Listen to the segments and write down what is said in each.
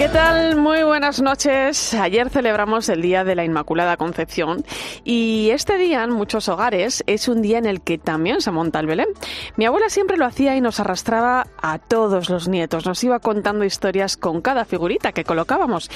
¿Qué tal? Muy buenas noches. Ayer celebramos el Día de la Inmaculada Concepción y este día en muchos hogares es un día en el que también se monta el Belén. Mi abuela siempre lo hacía y nos arrastraba a todos los nietos. Nos iba contando historias con cada figurita que colocábamos.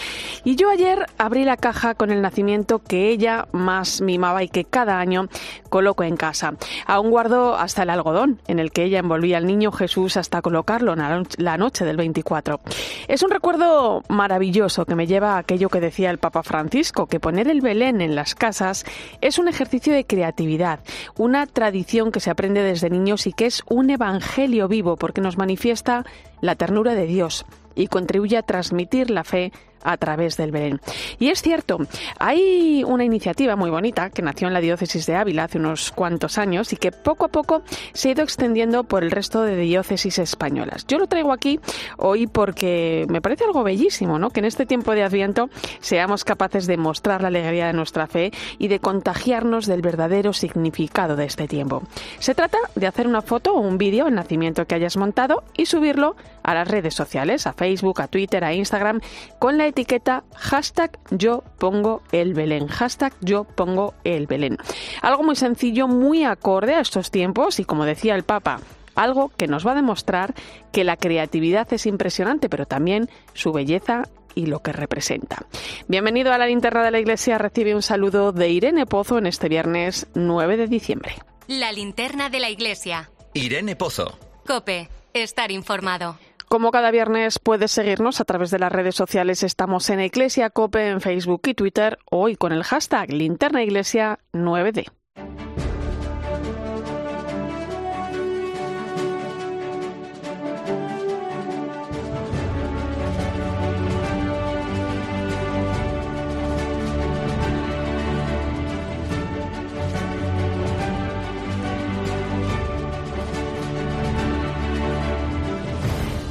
Y yo ayer abrí la caja con el nacimiento que ella más mimaba y que cada año coloco en casa. Aún guardo hasta el algodón en el que ella envolvía al niño Jesús hasta colocarlo en la noche del 24. Es un recuerdo maravilloso que me lleva a aquello que decía el Papa Francisco, que poner el Belén en las casas es un ejercicio de creatividad, una tradición que se aprende desde niños y que es un evangelio vivo porque nos manifiesta la ternura de Dios y contribuye a transmitir la fe a través del Belén. Y es cierto, hay una iniciativa muy bonita que nació en la diócesis de Ávila hace unos cuantos años y que poco a poco se ha ido extendiendo por el resto de diócesis españolas. Yo lo traigo aquí hoy porque me parece algo bellísimo, ¿no? Que en este tiempo de Adviento seamos capaces de mostrar la alegría de nuestra fe y de contagiarnos del verdadero significado de este tiempo. Se trata de hacer una foto o un vídeo el nacimiento que hayas montado y subirlo a las redes sociales, a Facebook, a Twitter, a Instagram, con la etiqueta hashtag yo pongo el Belén. Hashtag yo pongo el Belén. Algo muy sencillo, muy acorde a estos tiempos y como decía el Papa, algo que nos va a demostrar que la creatividad es impresionante, pero también su belleza y lo que representa. Bienvenido a la linterna de la iglesia. Recibe un saludo de Irene Pozo en este viernes 9 de diciembre. La linterna de la iglesia. Irene Pozo. Cope, estar informado. Como cada viernes puedes seguirnos a través de las redes sociales, estamos en Iglesia Cope en Facebook y Twitter, hoy con el hashtag Linterna Iglesia 9D.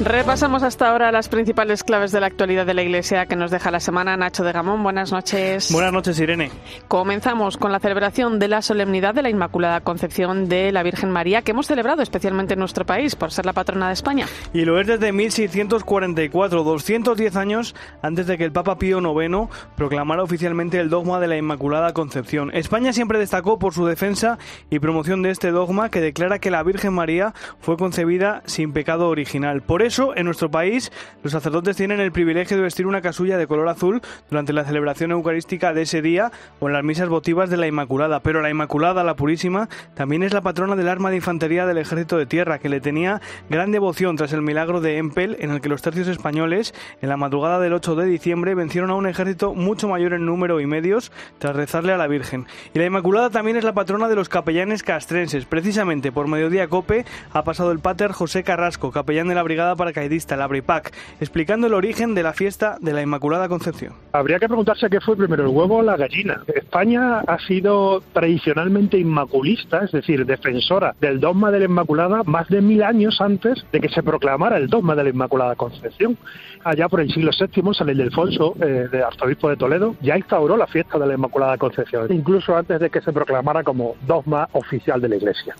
Repasamos hasta ahora las principales claves de la actualidad de la Iglesia que nos deja la semana. Nacho de Gamón, buenas noches. Buenas noches, Irene. Comenzamos con la celebración de la solemnidad de la Inmaculada Concepción de la Virgen María, que hemos celebrado especialmente en nuestro país por ser la patrona de España. Y lo es desde 1644, 210 años antes de que el Papa Pío IX proclamara oficialmente el dogma de la Inmaculada Concepción. España siempre destacó por su defensa y promoción de este dogma que declara que la Virgen María fue concebida sin pecado original. Por eso en nuestro país, los sacerdotes tienen el privilegio de vestir una casulla de color azul durante la celebración eucarística de ese día o en las misas votivas de la Inmaculada. Pero la Inmaculada, la Purísima, también es la patrona del arma de infantería del Ejército de Tierra, que le tenía gran devoción tras el milagro de Empel, en el que los tercios españoles, en la madrugada del 8 de diciembre, vencieron a un ejército mucho mayor en número y medios tras rezarle a la Virgen. Y la Inmaculada también es la patrona de los capellanes castrenses. Precisamente por mediodía COPE ha pasado el pater José Carrasco, capellán de la Brigada paracaidista, la BRIPAC, explicando el origen de la fiesta de la Inmaculada Concepción. Habría que preguntarse qué fue primero, el huevo o la gallina. España ha sido tradicionalmente inmaculista, es decir, defensora del dogma de la Inmaculada más de mil años antes de que se proclamara el dogma de la Inmaculada Concepción. Allá por el siglo VII, San Ildefonso, eh, de arzobispo de Toledo, ya instauró la fiesta de la Inmaculada Concepción, incluso antes de que se proclamara como dogma oficial de la Iglesia.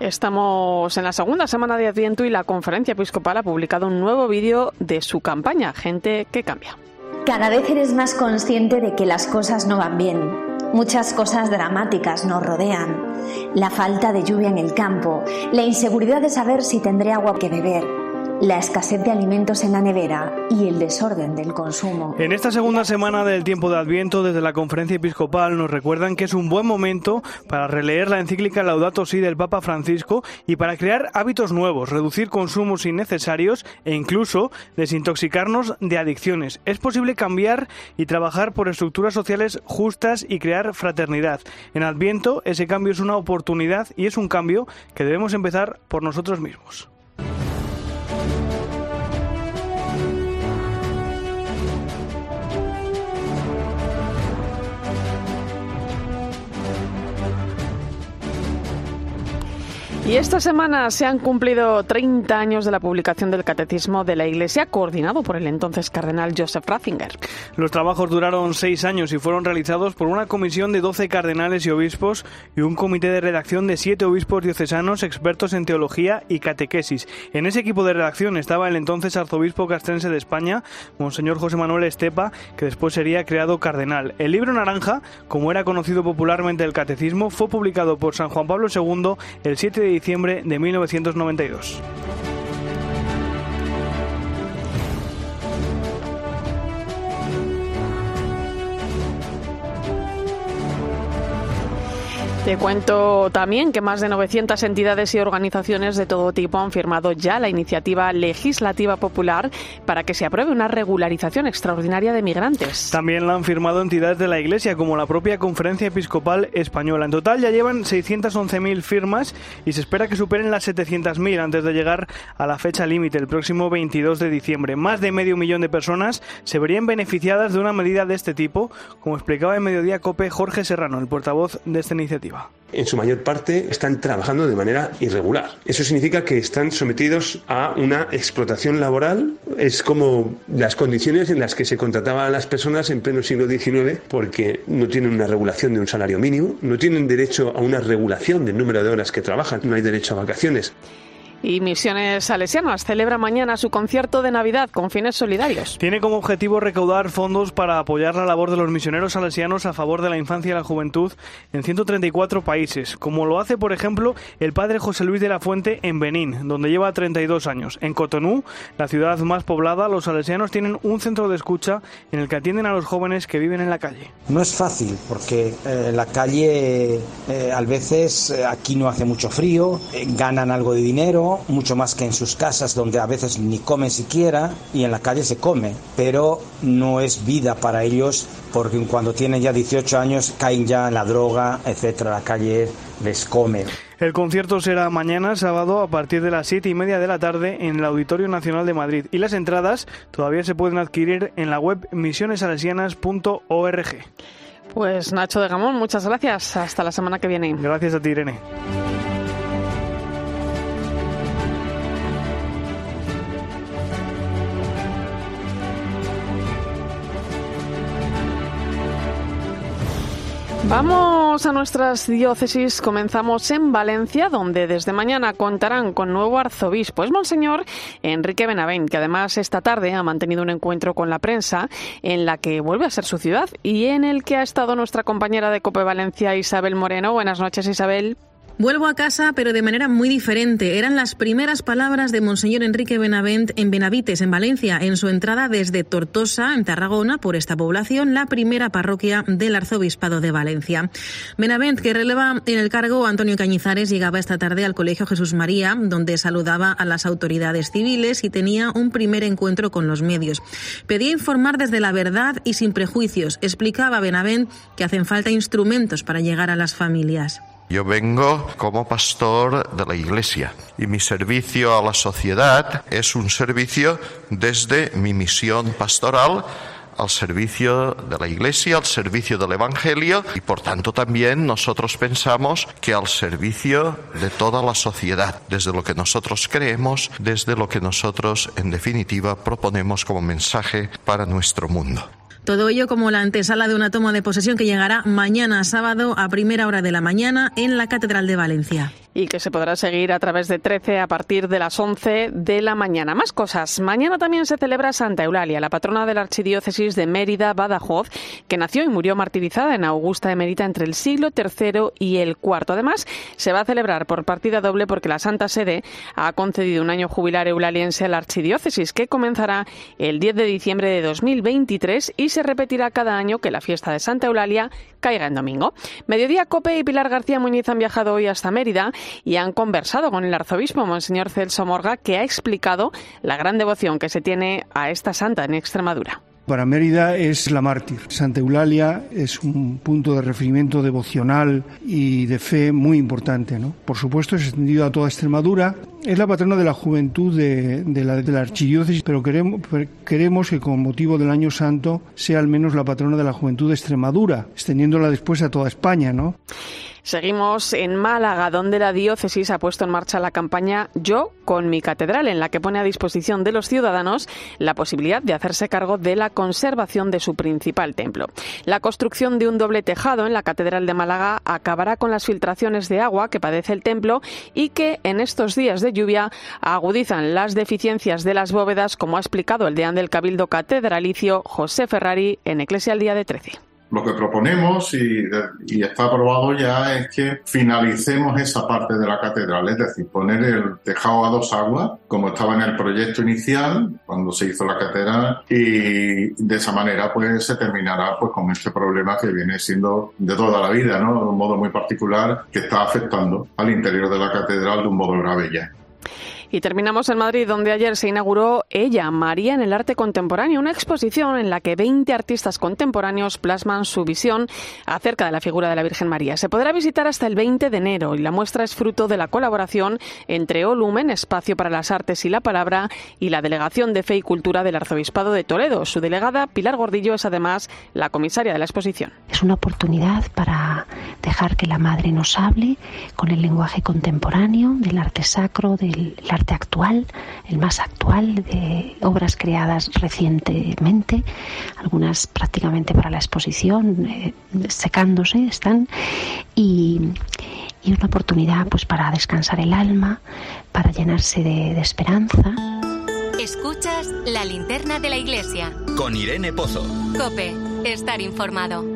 Estamos en la segunda semana de Adviento y la Conferencia Episcopal ha publicado un nuevo vídeo de su campaña, Gente que Cambia. Cada vez eres más consciente de que las cosas no van bien. Muchas cosas dramáticas nos rodean. La falta de lluvia en el campo, la inseguridad de saber si tendré agua que beber, la escasez de alimentos en la nevera y el desorden del consumo. En esta segunda semana del tiempo de Adviento, desde la conferencia episcopal nos recuerdan que es un buen momento para releer la encíclica Laudato Si del Papa Francisco y para crear hábitos nuevos, reducir consumos innecesarios e incluso desintoxicarnos de adicciones. Es posible cambiar y trabajar por estructuras sociales justas y crear fraternidad. En Adviento ese cambio es una oportunidad y es un cambio que debemos empezar por nosotros mismos. Y esta semana se han cumplido 30 años de la publicación del Catecismo de la Iglesia, coordinado por el entonces cardenal Joseph Ratzinger. Los trabajos duraron seis años y fueron realizados por una comisión de 12 cardenales y obispos y un comité de redacción de siete obispos diocesanos expertos en teología y catequesis. En ese equipo de redacción estaba el entonces arzobispo castrense de España, Monseñor José Manuel Estepa, que después sería creado cardenal. El libro naranja, como era conocido popularmente el Catecismo, fue publicado por San Juan Pablo II el 7 de diciembre de 1992. Te cuento también que más de 900 entidades y organizaciones de todo tipo han firmado ya la iniciativa legislativa popular para que se apruebe una regularización extraordinaria de migrantes. También la han firmado entidades de la Iglesia, como la propia Conferencia Episcopal Española. En total ya llevan 611.000 firmas y se espera que superen las 700.000 antes de llegar a la fecha límite, el próximo 22 de diciembre. Más de medio millón de personas se verían beneficiadas de una medida de este tipo, como explicaba en Mediodía Cope Jorge Serrano, el portavoz de esta iniciativa en su mayor parte están trabajando de manera irregular. Eso significa que están sometidos a una explotación laboral. Es como las condiciones en las que se contrataban a las personas en pleno siglo XIX porque no tienen una regulación de un salario mínimo, no tienen derecho a una regulación del número de horas que trabajan, no hay derecho a vacaciones. Y Misiones Salesianas celebra mañana su concierto de Navidad con fines solidarios. Tiene como objetivo recaudar fondos para apoyar la labor de los misioneros salesianos a favor de la infancia y la juventud en 134 países, como lo hace, por ejemplo, el padre José Luis de la Fuente en Benín, donde lleva 32 años. En Cotonú, la ciudad más poblada, los salesianos tienen un centro de escucha en el que atienden a los jóvenes que viven en la calle. No es fácil porque eh, la calle eh, a veces eh, aquí no hace mucho frío, ganan algo de dinero, mucho más que en sus casas donde a veces ni comen siquiera y en la calle se come, pero no es vida para ellos porque cuando tienen ya 18 años caen ya en la droga, etcétera, la calle les come. El concierto será mañana, sábado, a partir de las 7 y media de la tarde en el Auditorio Nacional de Madrid y las entradas todavía se pueden adquirir en la web misionesalesianas.org. Pues Nacho de Gamón, muchas gracias. Hasta la semana que viene. Gracias a ti, Irene. Vamos a nuestras diócesis. Comenzamos en Valencia, donde desde mañana contarán con nuevo arzobispo. Es Monseñor Enrique Benavent, que además esta tarde ha mantenido un encuentro con la prensa en la que vuelve a ser su ciudad y en el que ha estado nuestra compañera de Cope Valencia, Isabel Moreno. Buenas noches, Isabel. Vuelvo a casa, pero de manera muy diferente. Eran las primeras palabras de Monseñor Enrique Benavent en Benavites, en Valencia, en su entrada desde Tortosa, en Tarragona, por esta población, la primera parroquia del Arzobispado de Valencia. Benavent, que releva en el cargo Antonio Cañizares, llegaba esta tarde al Colegio Jesús María, donde saludaba a las autoridades civiles y tenía un primer encuentro con los medios. Pedía informar desde la verdad y sin prejuicios. Explicaba Benavent que hacen falta instrumentos para llegar a las familias. Yo vengo como pastor de la Iglesia y mi servicio a la sociedad es un servicio desde mi misión pastoral al servicio de la Iglesia, al servicio del Evangelio y por tanto también nosotros pensamos que al servicio de toda la sociedad, desde lo que nosotros creemos, desde lo que nosotros en definitiva proponemos como mensaje para nuestro mundo. Todo ello como la antesala de una toma de posesión que llegará mañana sábado a primera hora de la mañana en la Catedral de Valencia y que se podrá seguir a través de 13 a partir de las 11 de la mañana. Más cosas. Mañana también se celebra Santa Eulalia, la patrona de la Archidiócesis de Mérida, Badajoz, que nació y murió martirizada en Augusta de Mérida entre el siglo III y el IV. Además, se va a celebrar por partida doble porque la Santa Sede ha concedido un año jubilar eulaliense a la Archidiócesis, que comenzará el 10 de diciembre de 2023 y se repetirá cada año que la fiesta de Santa Eulalia caiga en domingo. Mediodía Cope y Pilar García Muñiz han viajado hoy hasta Mérida y han conversado con el arzobispo, Monseñor Celso Morga, que ha explicado la gran devoción que se tiene a esta santa en Extremadura. Para Mérida es la mártir. Santa Eulalia es un punto de referimiento devocional y de fe muy importante. ¿no? Por supuesto, es extendido a toda Extremadura es la patrona de la juventud de, la, archidiócesis, pero queremos, queremos que con motivo del Año Santo sea al menos la patrona de la juventud de Extremadura, extendiéndola después a toda España, ¿no? Seguimos en Málaga, donde la diócesis ha puesto en marcha la campaña Yo con mi catedral, en la que pone a disposición de los ciudadanos la posibilidad de hacerse cargo de la conservación de su principal templo. La construcción de un doble tejado en la catedral de Málaga acabará con las filtraciones de agua que padece el templo y que en estos días de lluvia agudizan las deficiencias de las bóvedas, como ha explicado el deán del Cabildo Catedralicio José Ferrari en Eclesia el día de 13. Lo que proponemos y, está aprobado ya es que finalicemos esa parte de la catedral, es decir, poner el tejado a dos aguas, como estaba en el proyecto inicial cuando se hizo la catedral, y de esa manera pues se terminará pues con este problema que viene siendo de toda la vida, ¿no? De un modo muy particular que está afectando al interior de la catedral de un modo grave ya. Y terminamos en Madrid, donde ayer se inauguró Ella, María en el arte contemporáneo, una exposición en la que 20 artistas contemporáneos plasman su visión acerca de la figura de la Virgen María. Se podrá visitar hasta el 20 de enero y la muestra es fruto de la colaboración entre Olumen, Espacio para las Artes y la Palabra, y la Delegación de Fe y Cultura del Arzobispado de Toledo. Su delegada, Pilar Gordillo, es además la comisaria de la exposición. Es una oportunidad para dejar que la Madre nos hable con el lenguaje contemporáneo del arte sacro, del arte actual, el más actual, de obras creadas recientemente, algunas prácticamente para la exposición, eh, secándose están, y, una oportunidad pues para descansar el alma, para llenarse de, de esperanza. Escuchas la linterna de la iglesia. Con Irene Pozo. Cope, estar informado.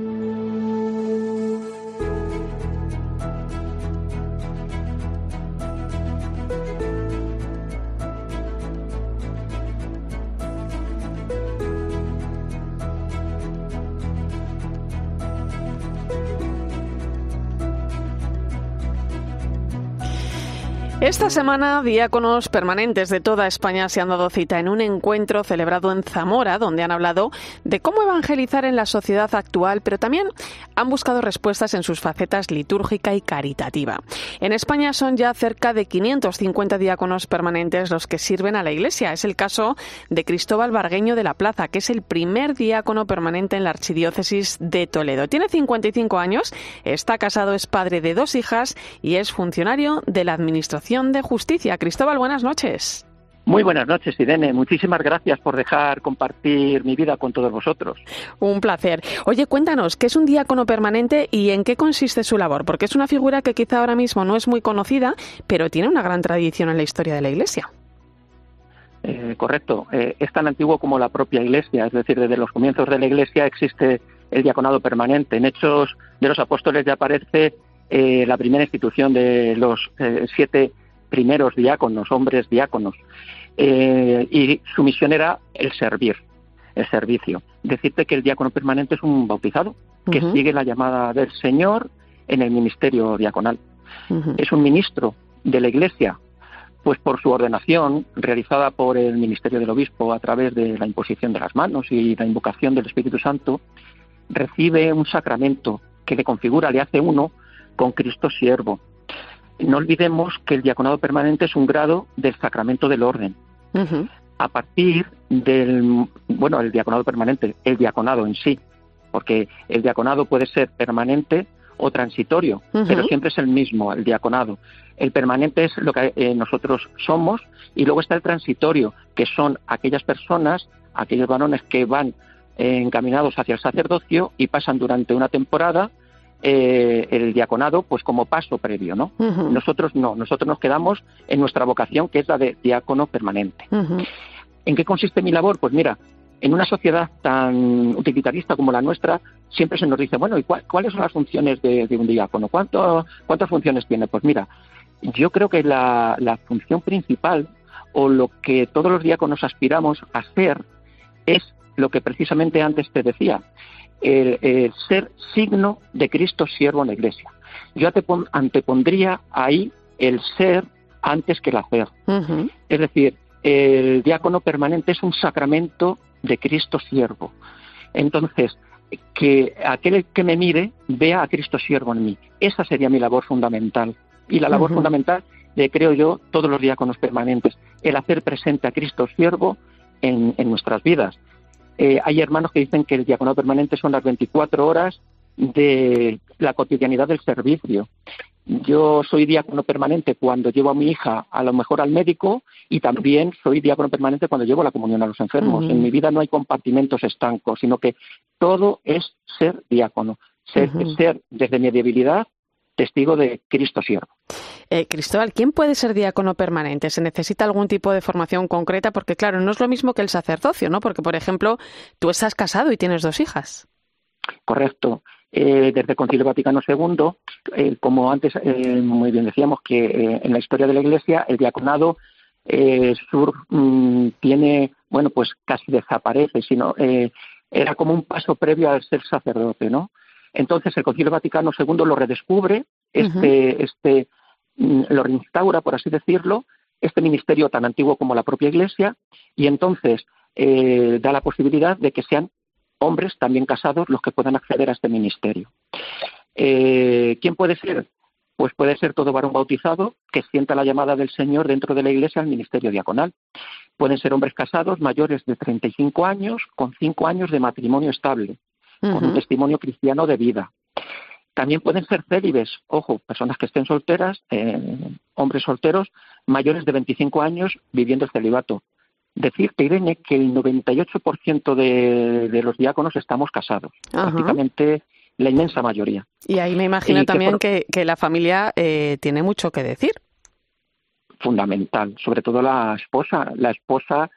Esta semana, diáconos permanentes de toda España se han dado cita en un encuentro celebrado en Zamora, donde han hablado de cómo evangelizar en la sociedad actual, pero también han buscado respuestas en sus facetas litúrgica y caritativa. En España son ya cerca de 550 diáconos permanentes los que sirven a la Iglesia. Es el caso de Cristóbal Vargueño de la Plaza, que es el primer diácono permanente en la Archidiócesis de Toledo. Tiene 55 años, está casado, es padre de dos hijas y es funcionario de la Administración de Justicia. Cristóbal, buenas noches. Muy buenas noches, Irene. Muchísimas gracias por dejar compartir mi vida con todos vosotros. Un placer. Oye, cuéntanos, ¿qué es un diácono permanente y en qué consiste su labor? Porque es una figura que quizá ahora mismo no es muy conocida, pero tiene una gran tradición en la historia de la Iglesia. Eh, correcto. Eh, es tan antiguo como la propia Iglesia, es decir, desde los comienzos de la Iglesia existe el diaconado permanente. En Hechos de los Apóstoles ya aparece eh, la primera institución de los siete primeros diáconos, hombres diáconos, eh, y su misión era el servir, el servicio. Decirte que el diácono permanente es un bautizado, que sigue la llamada del Señor en el ministerio diaconal. Es un ministro de la Iglesia, pues por su ordenación realizada por el ministerio del obispo a través de la imposición de las manos y la invocación del Espíritu Santo, recibe un sacramento que le configura, le hace uno con Cristo siervo. No olvidemos que el diaconado permanente es un grado del sacramento del orden. A partir del, bueno, el diaconado permanente, el diaconado en sí, porque el diaconado puede ser permanente o transitorio, pero siempre es el mismo, el diaconado. El permanente es lo que eh, nosotros somos y luego está el transitorio, que son aquellas personas, aquellos varones que van eh, encaminados hacia el sacerdocio y pasan durante una temporada eh, el diaconado pues como paso previo, ¿no? Nosotros no, nosotros nos quedamos en nuestra vocación que es la de diácono permanente. ¿En qué consiste mi labor? Pues mira, en una sociedad tan utilitarista como la nuestra, siempre se nos dice, bueno, ¿y cuáles son las funciones de, un diácono? ¿Cuántas funciones tiene? Pues mira, yo creo que la, la función principal o lo que todos los diáconos aspiramos a ser es lo que precisamente antes te decía, el, ser signo de Cristo siervo en la iglesia. Yo antepondría ahí el ser antes que el hacer. Es decir, el diácono permanente es un sacramento de Cristo siervo. Entonces, que aquel que me mire vea a Cristo siervo en mí. Esa sería mi labor fundamental. y la labor fundamental de, creo yo, todos los diáconos permanentes, el hacer presente a Cristo siervo en, nuestras vidas. Eh, hay hermanos que dicen que el diaconado permanente son las 24 horas de la cotidianidad del servicio. Yo soy diácono permanente cuando llevo a mi hija a lo mejor al médico y también soy diácono permanente cuando llevo la comunión a los enfermos. En mi vida no hay compartimentos estancos, sino que todo es ser diácono, ser, ser desde mi debilidad testigo de Cristo siervo. Eh, Cristóbal, ¿quién puede ser diácono permanente? ¿Se necesita algún tipo de formación concreta? Porque claro, no es lo mismo que el sacerdocio, ¿no? Porque, por ejemplo, tú estás casado y tienes dos hijas. Correcto. Eh, desde el Concilio Vaticano II, eh, como antes eh, muy bien decíamos, que en la historia de la Iglesia el diaconado sur mm, tiene, bueno, pues casi desaparece, sino era como un paso previo al ser sacerdote, ¿no? Entonces el Concilio Vaticano II lo redescubre, este, este, mm, lo reinstaura, por así decirlo, este ministerio tan antiguo como la propia Iglesia, y entonces da la posibilidad de que sean hombres también casados los que puedan acceder a este ministerio. Eh, ¿Quién puede ser? Pues puede ser todo varón bautizado que sienta la llamada del Señor dentro de la Iglesia al ministerio diaconal. Pueden ser hombres casados mayores de 35 años con 5 años de matrimonio estable, con un testimonio cristiano de vida. También pueden ser célibes, ojo, personas que estén solteras, eh, hombres solteros mayores de 25 años viviendo el celibato decirte, Irene, que el 98% de, de los diáconos estamos casados, prácticamente la inmensa mayoría. Y ahí me imagino también que, la familia eh, tiene mucho que decir. Fundamental, sobre todo la esposa. La esposa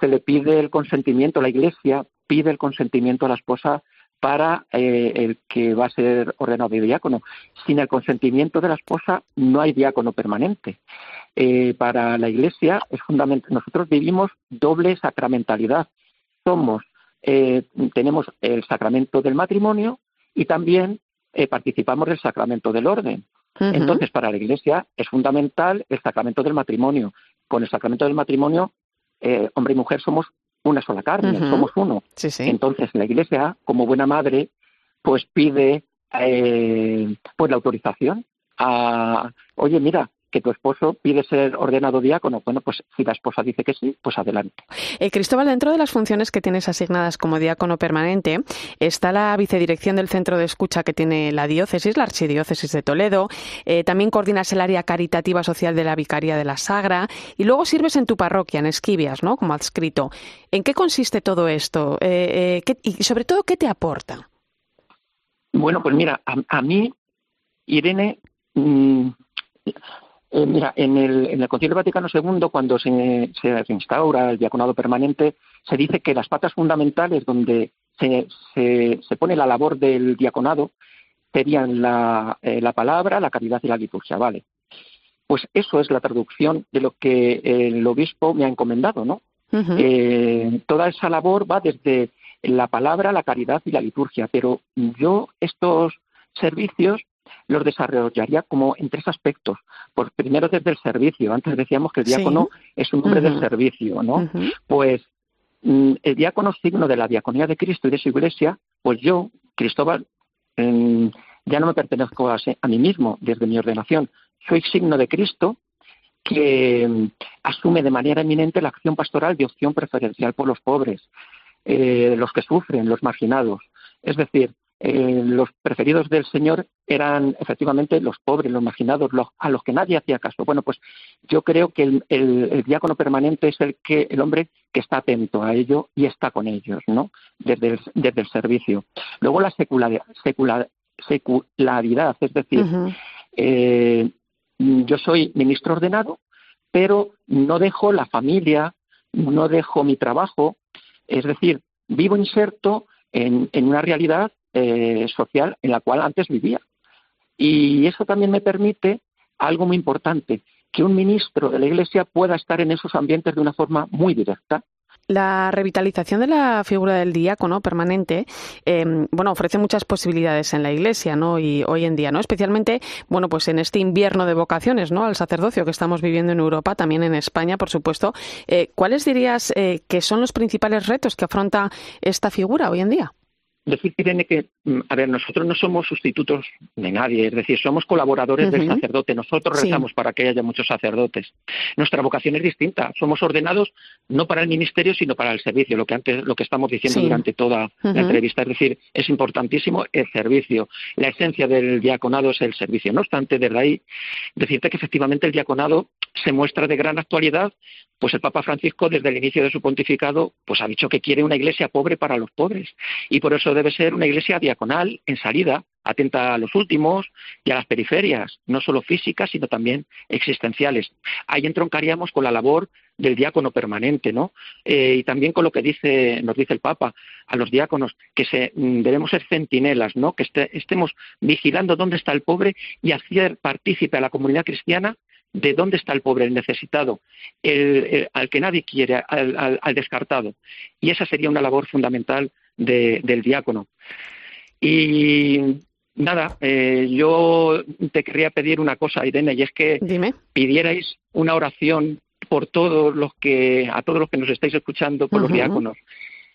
se le pide el consentimiento, la iglesia pide el consentimiento a la esposa para eh, el que va a ser ordenado diácono. Sin el consentimiento de la esposa no hay diácono permanente. Eh, para la Iglesia es fundamental. Nosotros vivimos doble sacramentalidad. Somos, eh, tenemos el sacramento del matrimonio y también participamos del sacramento del orden. Entonces, para la Iglesia es fundamental el sacramento del matrimonio. Con el sacramento del matrimonio, hombre y mujer somos una sola carne, somos uno. Entonces la Iglesia, como buena madre, pues pide eh, pues la autorización a, oye, mira, que tu esposo pide ser ordenado diácono. Bueno, pues si la esposa dice que sí, pues adelante. Eh, Cristóbal, dentro de las funciones que tienes asignadas como diácono permanente está la vicedirección del centro de escucha que tiene la diócesis, la archidiócesis de Toledo. Eh, también coordinas el área caritativa social de la Vicaría de la Sagra y luego sirves en tu parroquia, en Esquivias, ¿no? Como adscrito. ¿En qué consiste todo esto? Eh, y sobre todo, ¿qué te aporta? Bueno, pues mira, a, mí, Irene, mm, eh, mira, en el, en el Concilio Vaticano II, cuando se, se instaura el diaconado permanente, se dice que las patas fundamentales donde se, se, pone la labor del diaconado serían la, eh, la palabra, la caridad y la liturgia, ¿vale? Pues eso es la traducción de lo que el obispo me ha encomendado, ¿no? Eh, toda esa labor va desde la palabra, la caridad y la liturgia, pero yo estos servicios los desarrollaría como en tres aspectos. Pues primero desde el servicio. Antes decíamos que el diácono es un hombre del servicio, ¿no? Pues mm, el diácono signo de la diaconía de Cristo y de su iglesia, pues yo, Cristóbal, mm, ya no me pertenezco a, a, mí mismo desde mi ordenación. Soy signo de Cristo que mm, asume de manera eminente la acción pastoral de opción preferencial por los pobres, eh, los que sufren, los marginados. Es decir, eh, los preferidos del Señor eran efectivamente los pobres, los marginados, los, a los que nadie hacía caso. Bueno, pues yo creo que el, diácono permanente es el que el hombre que está atento a ello y está con ellos, ¿no? Desde el, desde el servicio. Luego la secularidad, secularidad es decir, eh, yo soy ministro ordenado, pero no dejo la familia, no dejo mi trabajo, es decir, vivo inserto en, en una realidad eh, social en la cual antes vivía. Y eso también me permite algo muy importante, que un ministro de la Iglesia pueda estar en esos ambientes de una forma muy directa. La revitalización de la figura del diácono permanente, em, bueno, ofrece muchas posibilidades en la Iglesia, ¿no? Y hoy en día, ¿no? Especialmente, bueno, pues en este invierno de vocaciones, ¿no? Al sacerdocio que estamos viviendo en Europa, también en España, por supuesto. Eh, ¿Cuáles dirías eh, que son los principales retos que afronta esta figura hoy en día? Decir, Irene, que, mm, a ver, nosotros no somos sustitutos de nadie, es decir, somos colaboradores del sacerdote. Nosotros rezamos para que haya muchos sacerdotes. Nuestra vocación es distinta. Somos ordenados no para el ministerio, sino para el servicio, lo que antes, lo que estamos diciendo durante toda la entrevista. Es decir, es importantísimo el servicio. La esencia del diaconado es el servicio. No obstante, desde ahí, decirte que efectivamente el diaconado se muestra de gran actualidad, pues el Papa Francisco desde el inicio de su pontificado pues ha dicho que quiere una iglesia pobre para los pobres y por eso debe ser una iglesia en salida, atenta a los últimos y a las periferias, no solo físicas, sino también existenciales. Ahí entroncaríamos con la labor del diácono permanente, ¿no? Eh, y también con lo que dice, nos dice el Papa a los diáconos, que se, mm, debemos ser centinelas, ¿no? Que estemos vigilando dónde está el pobre y hacer partícipe a la comunidad cristiana de dónde está el pobre, el necesitado, al que nadie quiere, al, descartado. Y esa sería una labor fundamental del diácono. Y nada, eh, yo te querría pedir una cosa, Irene, y es que pidierais una oración por todos los que, a todos los que nos estáis escuchando, por los diáconos.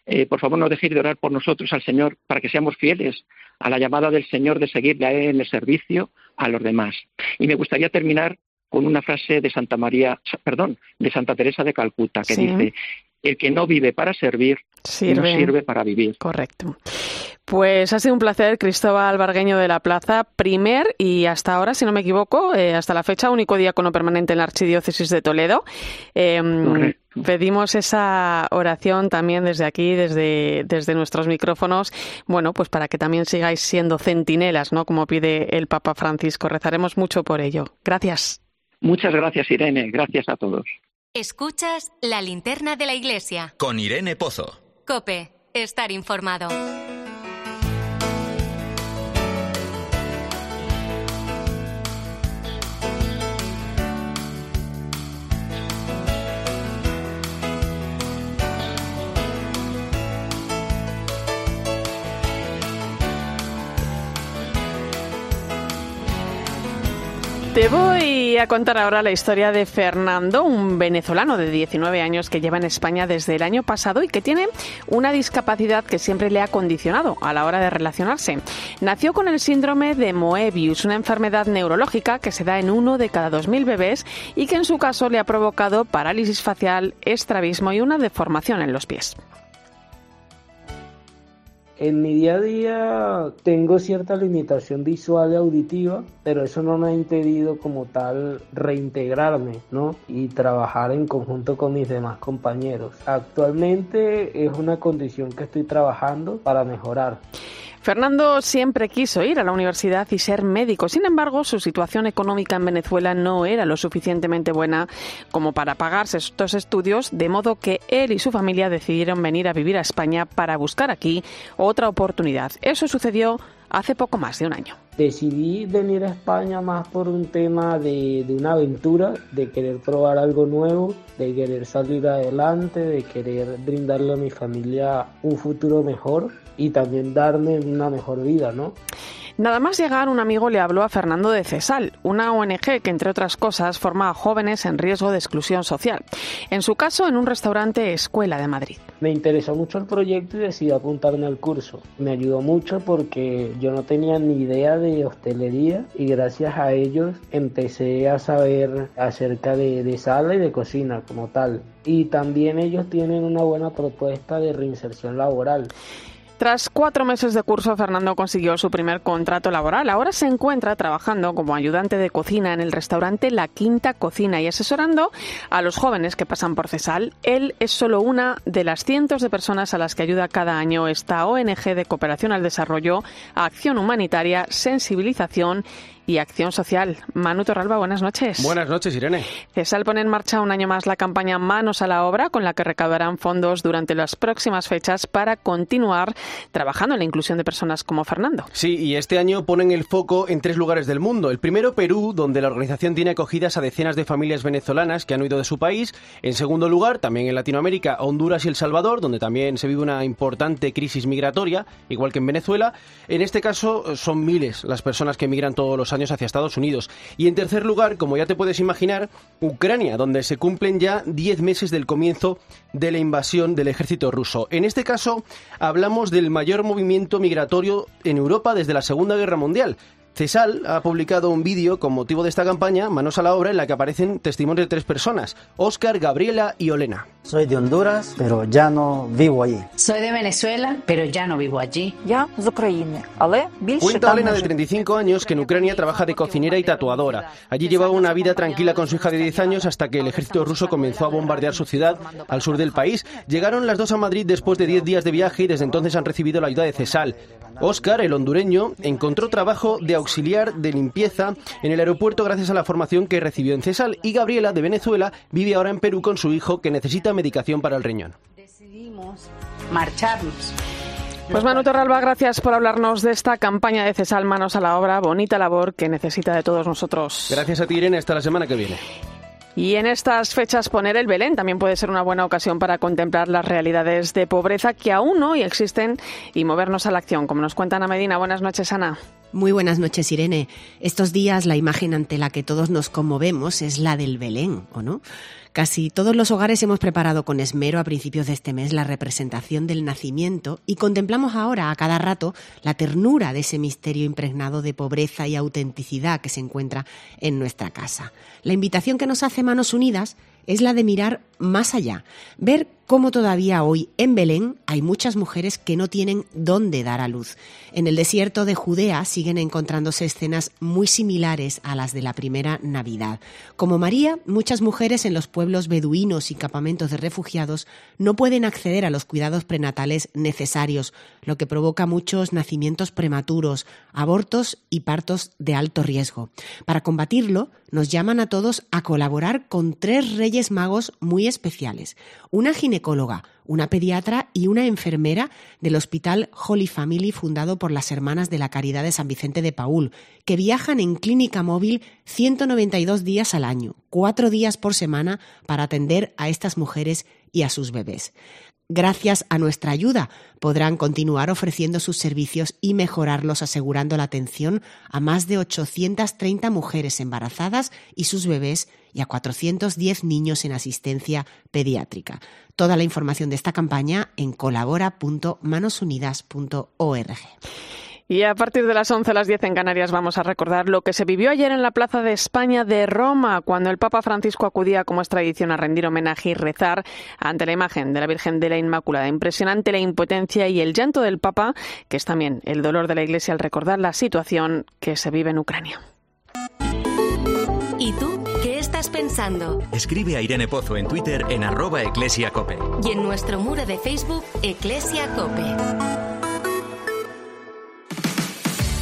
Eh, por favor, no dejéis de orar por nosotros al Señor para que seamos fieles a la llamada del Señor de seguirle en el servicio a los demás. Y me gustaría terminar con una frase de Santa María, perdón, de Santa Teresa de Calcuta, que dice, el que no vive para servir, no sirve para vivir. Correcto. Pues ha sido un placer, Cristóbal Bargueño de la Plaza, primer y hasta ahora, si no me equivoco, eh, hasta la fecha, único diácono permanente en la Archidiócesis de Toledo. Em, pedimos esa oración también desde aquí, desde, desde nuestros micrófonos, bueno, pues para que también sigáis siendo centinelas, ¿no? Como pide el Papa Francisco. Rezaremos mucho por ello. Gracias. Muchas gracias, Irene. Gracias a todos. Escuchas la linterna de la iglesia. Con Irene Pozo. Cope, estar informado. Te voy a contar ahora la historia de Fernando, un venezolano de 19 años que lleva en España desde el año pasado y que tiene una discapacidad que siempre le ha condicionado a la hora de relacionarse. Nació con el síndrome de Moebius, una enfermedad neurológica que se da en uno de cada 2.000 bebés y que en su caso le ha provocado parálisis facial, estrabismo y una deformación en los pies. En mi día a día tengo cierta limitación visual y auditiva, pero eso no me ha impedido como tal reintegrarme, ¿no? Y trabajar en conjunto con mis demás compañeros. Actualmente es una condición que estoy trabajando para mejorar. Fernando siempre quiso ir a la universidad y ser médico. Sin embargo, su situación económica en Venezuela no era lo suficientemente buena como para pagarse estos estudios, de modo que él y su familia decidieron venir a vivir a España para buscar aquí otra oportunidad. Eso sucedió hace poco más de un año. Decidí venir a España más por un tema de, de, una aventura, de querer probar algo nuevo, de querer salir adelante, de querer brindarle a mi familia un futuro mejor y también darme una mejor vida, ¿no? Nada más llegar, un amigo le habló a Fernando de Cesal, una ONG que, entre otras cosas, forma a jóvenes en riesgo de exclusión social. En su caso, en un restaurante Escuela de Madrid. Me interesó mucho el proyecto y decidí apuntarme al curso. Me ayudó mucho porque yo no tenía ni idea de hostelería y gracias a ellos empecé a saber acerca de, de sala y de cocina como tal. Y también ellos tienen una buena propuesta de reinserción laboral. Tras cuatro meses de curso, Fernando consiguió su primer contrato laboral. Ahora se encuentra trabajando como ayudante de cocina en el restaurante La Quinta Cocina y asesorando a los jóvenes que pasan por CESAL. Él es solo una de las cientos de personas a las que ayuda cada año esta ONG de cooperación al desarrollo, acción humanitaria, sensibilización y Acción Social. Manu Torralba, buenas noches. Buenas noches, Irene. CESAL pone en marcha un año más la campaña Manos a la Obra, con la que recaudarán fondos durante las próximas fechas para continuar trabajando en la inclusión de personas como Fernando. Sí, y este año ponen el foco en tres lugares del mundo. El primero, Perú, donde la organización tiene acogidas a decenas de familias venezolanas que han huido de su país. En segundo lugar, también en Latinoamérica, Honduras y El Salvador, donde también se vive una importante crisis migratoria, igual que en Venezuela. En este caso, son miles las personas que migran todos los años hacia Estados Unidos. Y en tercer lugar, como ya te puedes imaginar, Ucrania, donde se cumplen ya 10 meses del comienzo de la invasión del ejército ruso. En este caso, hablamos del mayor movimiento migratorio en Europa desde la Segunda Guerra Mundial. Cesal ha publicado un vídeo con motivo de esta campaña, Manos a la Obra, en la que aparecen testimonios de tres personas, Óscar, Gabriela y Olena. Soy de Honduras, pero ya no vivo allí. Soy de Venezuela, pero ya no vivo allí. Ya, de Ucrania, Cuenta Olena de 35 años que en Ucrania trabaja de cocinera y tatuadora. Allí llevaba una vida tranquila con su hija de 10 años hasta que el ejército ruso comenzó a bombardear su ciudad al sur del país. Llegaron las dos a Madrid después de 10 días de viaje y desde entonces han recibido la ayuda de Cesal. Óscar, el hondureño, encontró trabajo de auxiliar de limpieza en el aeropuerto gracias a la formación que recibió en CESAL. Y Gabriela, de Venezuela, vive ahora en Perú con su hijo que necesita medicación para el riñón. Decidimos marcharnos. Pues Manu Torralba, gracias por hablarnos de esta campaña de Cesal Manos a la Obra, bonita labor que necesita de todos nosotros. Gracias a ti, Irene. Hasta la semana que viene. Y en estas fechas poner el Belén también puede ser una buena ocasión para contemplar las realidades de pobreza que aún hoy existen y movernos a la acción, como nos cuenta Ana Medina. Buenas noches, Ana. Muy buenas noches, Irene. Estos días la imagen ante la que todos nos conmovemos es la del Belén, ¿o no? Casi todos los hogares hemos preparado con esmero a principios de este mes la representación del nacimiento y contemplamos ahora a cada rato la ternura de ese misterio impregnado de pobreza y autenticidad que se encuentra en nuestra casa. La invitación que nos hace Manos Unidas es la de mirar más allá, ver cómo todavía hoy en Belén hay muchas mujeres que no tienen dónde dar a luz. En el desierto de Judea siguen encontrándose escenas muy similares a las de la primera Navidad. Como María, muchas mujeres en los pueblos beduinos y campamentos de refugiados no pueden acceder a los cuidados prenatales necesarios, lo que provoca muchos nacimientos prematuros, abortos y partos de alto riesgo. Para combatirlo, nos llaman a todos a colaborar con tres reyes magos muy especiales. Una ginecóloga, una pediatra y una enfermera del Hospital Holy Family fundado por las Hermanas de la Caridad de San Vicente de Paul, que viajan en clínica móvil 192 días al año, cuatro días por semana, para atender a estas mujeres y a sus bebés. Gracias a nuestra ayuda podrán continuar ofreciendo sus servicios y mejorarlos asegurando la atención a más de 830 mujeres embarazadas y sus bebés y a 410 niños en asistencia pediátrica. Toda la información de esta campaña en colabora.manosunidas.org. Y a partir de las 11 a las 10 en Canarias vamos a recordar lo que se vivió ayer en la Plaza de España de Roma, cuando el Papa Francisco acudía, como es tradición, a rendir homenaje y rezar ante la imagen de la Virgen de la Inmaculada. Impresionante la impotencia y el llanto del Papa, que es también el dolor de la Iglesia al recordar la situación que se vive en Ucrania. ¿Y tú qué estás pensando? Escribe a Irene Pozo en Twitter en arroba eclesiacope. Y en nuestro muro de Facebook, Eclesia Cope.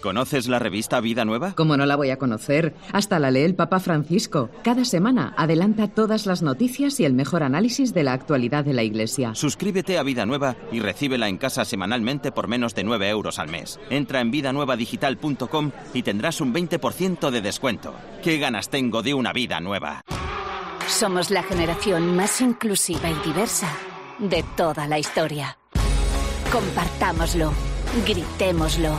¿Conoces la revista Vida Nueva? ¿Cómo no la voy a conocer? Hasta la lee el Papa Francisco. Cada semana adelanta todas las noticias y el mejor análisis de la actualidad de la Iglesia. Suscríbete a Vida Nueva y recíbela en casa semanalmente por menos de 9 euros al mes. Entra en vidanuevadigital.com y tendrás un 20% de descuento. ¿Qué ganas tengo de una vida nueva? Somos la generación más inclusiva y diversa de toda la historia. Compartámoslo, gritémoslo,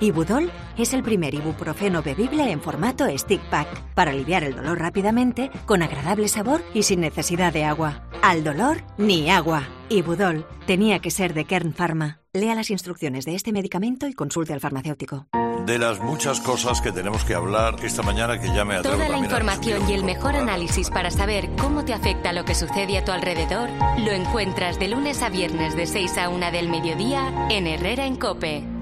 Ibudol es el primer ibuprofeno bebible en formato stick pack para aliviar el dolor rápidamente, con agradable sabor y sin necesidad de agua. Al dolor, ni agua. Ibudol tenía que ser de Kern Pharma. Lea las instrucciones de este medicamento y consulte al farmacéutico. De las muchas cosas que tenemos que hablar esta mañana que ya me atrevo Toda la información y el mejor análisis para saber cómo te afecta lo que sucede a tu alrededor lo encuentras de lunes a viernes de 6 a 1 del mediodía en Herrera en Cope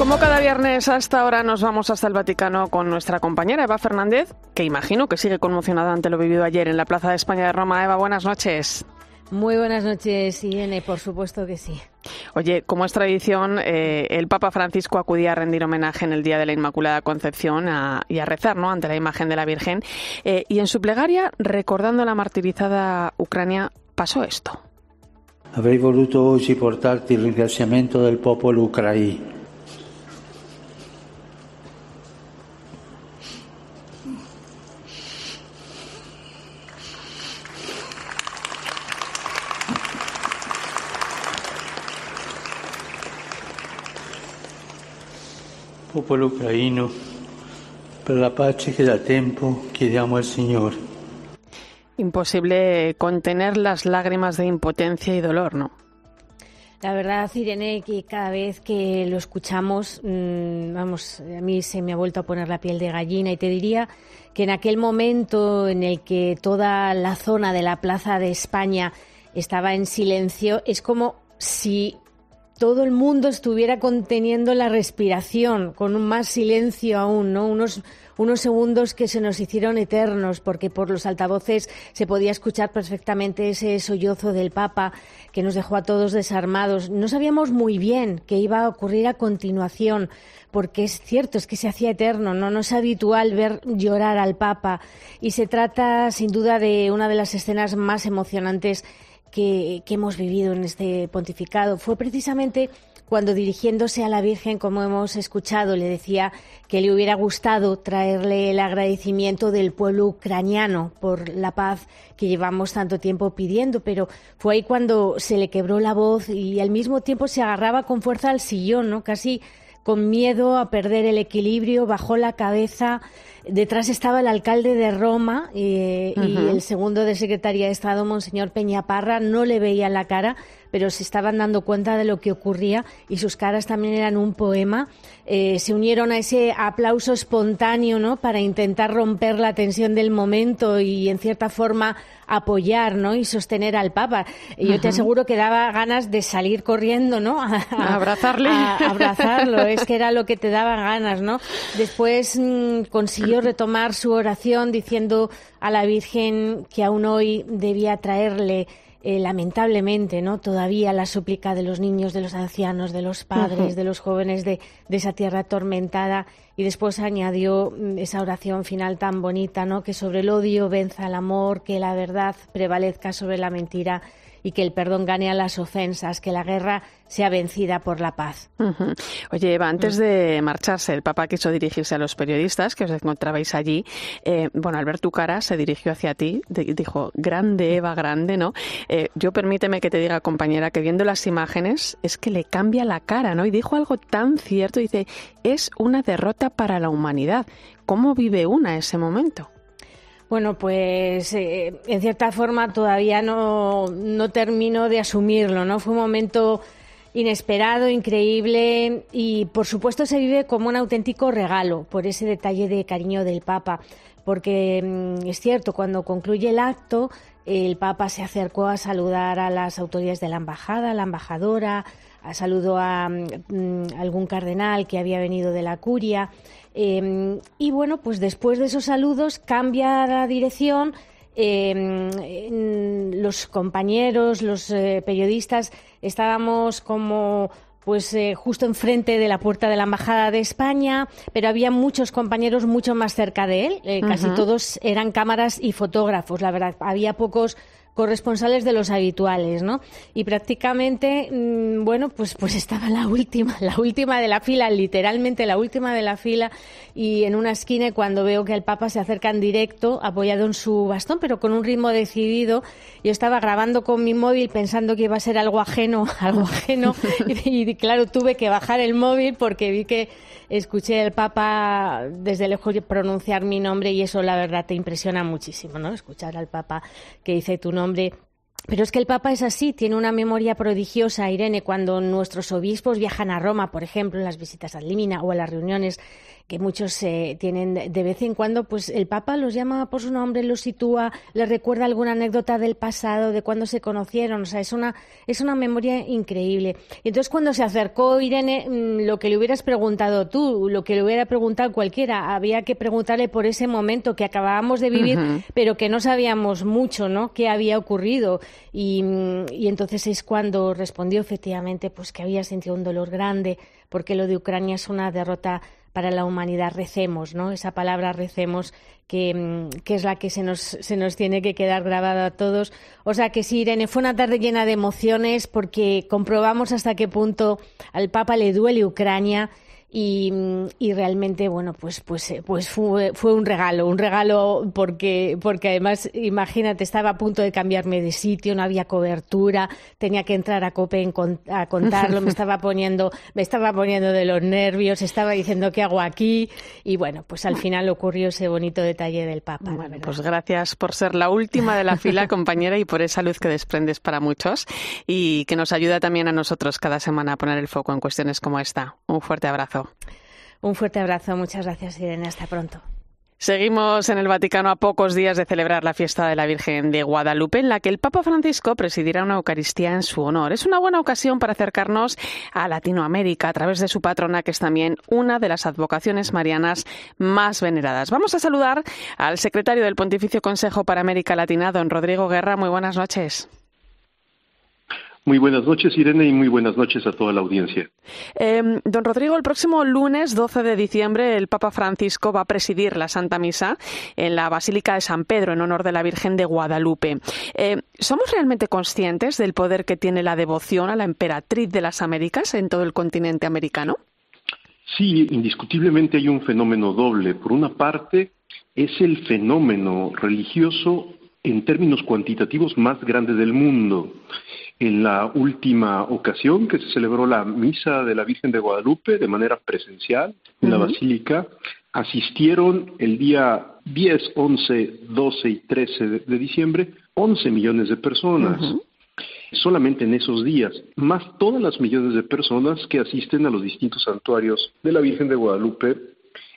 Como cada viernes a esta hora nos vamos hasta el Vaticano con nuestra compañera Eva Fernández, que imagino que sigue conmocionada ante lo vivido ayer en la Plaza de España de Roma. Eva, buenas noches. Muy buenas noches, Irene, por supuesto que sí. Oye, como es tradición, eh, el Papa Francisco acudía a rendir homenaje en el Día de la Inmaculada Concepción a- y a rezar ¿no? ante la imagen de la Virgen. Eh, y en su plegaria, recordando la martirizada Ucrania, pasó esto. Avrei voluto oggi portarti il ringraziamento del popolo ucraino. Popolo ucraino, per la pace che da tempo chiediamo al Signore. Imposible contener las lágrimas de impotencia y dolor, ¿no? La verdad, Irene, que cada vez que lo escuchamos, mm, vamos, a mí se me ha vuelto a poner la piel de gallina y te diría que en aquel momento en el que toda la zona de la Plaza de España estaba en silencio, es como si todo el mundo estuviera conteniendo la respiración, con un más silencio aún, ¿no? Unos, unos segundos que se nos hicieron eternos, porque por los altavoces se podía escuchar perfectamente ese sollozo del Papa que nos dejó a todos desarmados. No sabíamos muy bien qué iba a ocurrir a continuación, porque es cierto, es que se hacía eterno, no, no es habitual ver llorar al Papa. Y se trata, sin duda, de una de las escenas más emocionantes que, hemos vivido en este pontificado. Fue precisamente cuando dirigiéndose a la Virgen, como hemos escuchado, le decía que le hubiera gustado traerle el agradecimiento del pueblo ucraniano por la paz que llevamos tanto tiempo pidiendo, pero fue ahí cuando se le quebró la voz y al mismo tiempo se agarraba con fuerza al sillón, ¿no? Casi con miedo a perder el equilibrio, bajó la cabeza. Detrás estaba el alcalde de Roma eh, y el segundo de Secretaría de Estado, Monseñor Peñaparra, no le veían la cara, pero se estaban dando cuenta de lo que ocurría y sus caras también eran un poema. Eh, se unieron a ese aplauso espontáneo, ¿no? Para intentar romper la tensión del momento y, en cierta forma, apoyar, ¿no? Y sostener al Papa. Y Yo te aseguro que daba ganas de salir corriendo, ¿no? A, A abrazarle. a- a abrazarlo. Es que era lo que te daba ganas, ¿no? Después mm, consiguió retomar su oración diciendo a la Virgen que aún hoy debía traerle eh, lamentablemente, ¿no? Todavía la súplica de los niños, de los ancianos, de los padres, de los jóvenes de, de esa tierra atormentada. Y después añadió mm, esa oración final tan bonita, ¿no? Que sobre el odio venza el amor, que la verdad prevalezca sobre la mentira y que el perdón gane a las ofensas, que la guerra sea vencida por la paz. Oye, Eva, antes de marcharse, el Papa quiso dirigirse a los periodistas que os encontrabais allí. Eh, bueno, al ver tu cara, se dirigió hacia ti, di- dijo, grande, Eva, grande, ¿no? Eh, yo permíteme que te diga, compañera, que viendo las imágenes es que le cambia la cara, ¿no? Y dijo algo tan cierto, dice, es una derrota para la humanidad. ¿Cómo vive una ese momento? Bueno, pues eh, en cierta forma todavía no, no termino de asumirlo, ¿no? Fue un momento inesperado, increíble y por supuesto se vive como un auténtico regalo por ese detalle de cariño del Papa, porque mm, es cierto, cuando concluye el acto, el Papa se acercó a saludar a las autoridades de la embajada, a la embajadora, saludó a mm, algún cardenal que había venido de la curia. Eh, y bueno, pues después de esos saludos cambia la dirección. eh, en los compañeros, los eh, periodistas, estábamos como pues eh, justo enfrente de la puerta de la embajada de España, pero había muchos compañeros mucho más cerca de él. Eh, casi todos eran cámaras y fotógrafos, la verdad. Había pocos corresponsales de los habituales, ¿no? Y prácticamente, mm, bueno, pues, pues estaba la última, la última de la fila, literalmente la última de la fila, y en una esquina cuando veo que el Papa se acerca en directo, apoyado en su bastón, pero con un ritmo decidido, yo estaba grabando con mi móvil pensando que iba a ser algo ajeno, algo ajeno, y claro, tuve que bajar el móvil porque vi que escuché al Papa desde lejos pronunciar mi nombre y eso la verdad te impresiona muchísimo, ¿no? Escuchar al Papa que dice tu nombre. Pero es que el Papa es así, tiene una memoria prodigiosa, Irene, cuando nuestros obispos viajan a Roma, por ejemplo, en las visitas al Límina o a las reuniones que muchos eh, tienen de vez en cuando, pues el Papa los llama por su nombre, los sitúa, les recuerda alguna anécdota del pasado, de cuando se conocieron, o sea, es una, es una memoria increíble. Y entonces cuando se acercó Irene, mm, lo que le hubieras preguntado tú, lo que le hubiera preguntado cualquiera, había que preguntarle por ese momento que acabábamos de vivir, pero que no sabíamos mucho, ¿no? ¿Qué había ocurrido? Y, mm, y entonces es cuando respondió efectivamente, pues que había sentido un dolor grande, porque lo de Ucrania es una derrota para la humanidad. Recemos, ¿no? Esa palabra recemos que, mm, que es la que se nos, se nos tiene que quedar grabada a todos. O sea que sí, Irene, fue una tarde llena de emociones porque comprobamos hasta qué punto al Papa le duele Ucrania y, y realmente bueno pues pues eh, pues fue, fue un regalo un regalo porque porque además imagínate estaba a punto de cambiarme de sitio no había cobertura tenía que entrar a cope en con- a contarlo me estaba poniendo me estaba poniendo de los nervios estaba diciendo qué hago aquí y bueno pues al final ocurrió ese bonito detalle del papa. Pues gracias por ser la última de la fila, compañera, y por esa luz que desprendes para muchos y que nos ayuda también a nosotros cada semana a poner el foco en cuestiones como esta. Un fuerte abrazo. Un fuerte abrazo muchas gracias Irene hasta pronto Seguimos en el Vaticano a pocos días de celebrar la fiesta de la Virgen de Guadalupe, en la que el Papa Francisco presidirá una Eucaristía en su honor. Es una buena ocasión para acercarnos a Latinoamérica a través de su patrona, que es también una de las advocaciones marianas más veneradas. Vamos a saludar al secretario del Pontificio Consejo para América Latina, don Rodrigo Guerra. Muy buenas noches. Muy buenas noches, Irene, y muy buenas noches a toda la audiencia. Eh, don Rodrigo, el próximo lunes 12 de diciembre el Papa Francisco va a presidir la Santa Misa en la Basílica de San Pedro en honor de la Virgen de Guadalupe. Eh, ¿Somos realmente conscientes del poder que tiene la devoción a la emperatriz de las Américas en todo el continente americano? Sí, indiscutiblemente hay un fenómeno doble. Por una parte, es el fenómeno religioso en términos cuantitativos más grande del mundo. En la última ocasión que se celebró la misa de la Virgen de Guadalupe de manera presencial en la. Basílica, asistieron el día 10, 11, 12 y 13 de, de diciembre 11 millones de personas. Solamente en esos días, más todas las millones de personas que asisten a los distintos santuarios de la Virgen de Guadalupe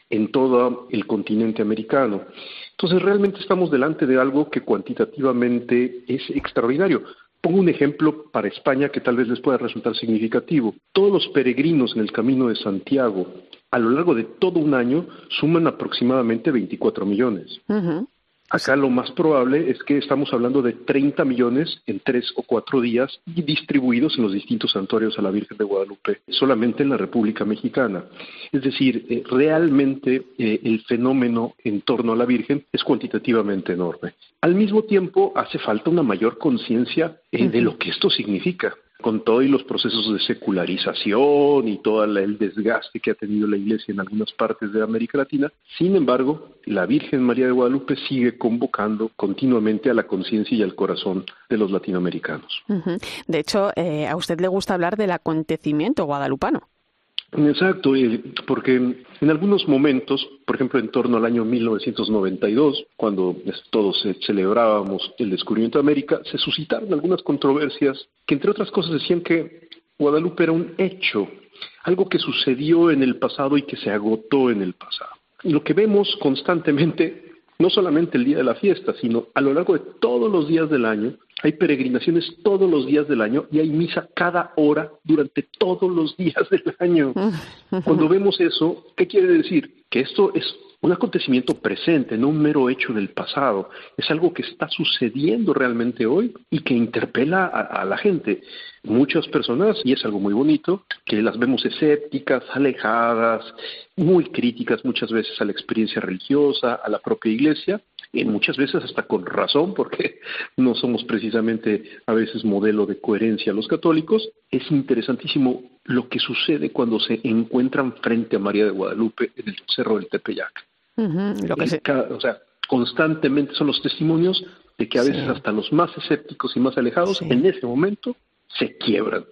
en todo el continente americano. Entonces, realmente estamos delante de algo que cuantitativamente es extraordinario. Pongo un ejemplo para España que tal vez les pueda resultar significativo. Todos los peregrinos en el Camino de Santiago a lo largo de todo un año suman aproximadamente 24 millones. Acá lo más probable es que estamos hablando de 30 millones en tres o cuatro días y distribuidos en los distintos santuarios a la Virgen de Guadalupe, solamente en la República Mexicana. Es decir, eh, realmente eh, el fenómeno en torno a la Virgen es cuantitativamente enorme. Al mismo tiempo, hace falta una mayor conciencia eh, de lo que esto significa con todo y los procesos de secularización y todo el desgaste que ha tenido la Iglesia en algunas partes de América Latina. Sin embargo, la Virgen María de Guadalupe sigue convocando continuamente a la conciencia y al corazón de los latinoamericanos. De hecho, eh, a usted le gusta hablar del acontecimiento guadalupano. Exacto, porque en algunos momentos, por ejemplo, en torno al año 1992, cuando todos celebrábamos el descubrimiento de América, se suscitaron algunas controversias que, entre otras cosas, decían que Guadalupe era un hecho, algo que sucedió en el pasado y que se agotó en el pasado. Lo que vemos constantemente, no solamente el día de la fiesta, sino a lo largo de todos los días del año, hay peregrinaciones todos los días del año y hay misa cada hora durante todos los días del año. Cuando vemos eso, ¿qué quiere decir? Que esto es un acontecimiento presente, no un mero hecho del pasado. Es algo que está sucediendo realmente hoy y que interpela a, la gente. Muchas personas, y es algo muy bonito, que las vemos escépticas, alejadas, muy críticas muchas veces a la experiencia religiosa, a la propia iglesia, y muchas veces hasta con razón, porque no somos precisamente a veces modelo de coherencia los católicos, es interesantísimo lo que sucede cuando se encuentran frente a María de Guadalupe en el Cerro del Tepeyac. lo que o sea, constantemente son los testimonios de que a veces hasta los más escépticos y más alejados en ese momento se quiebran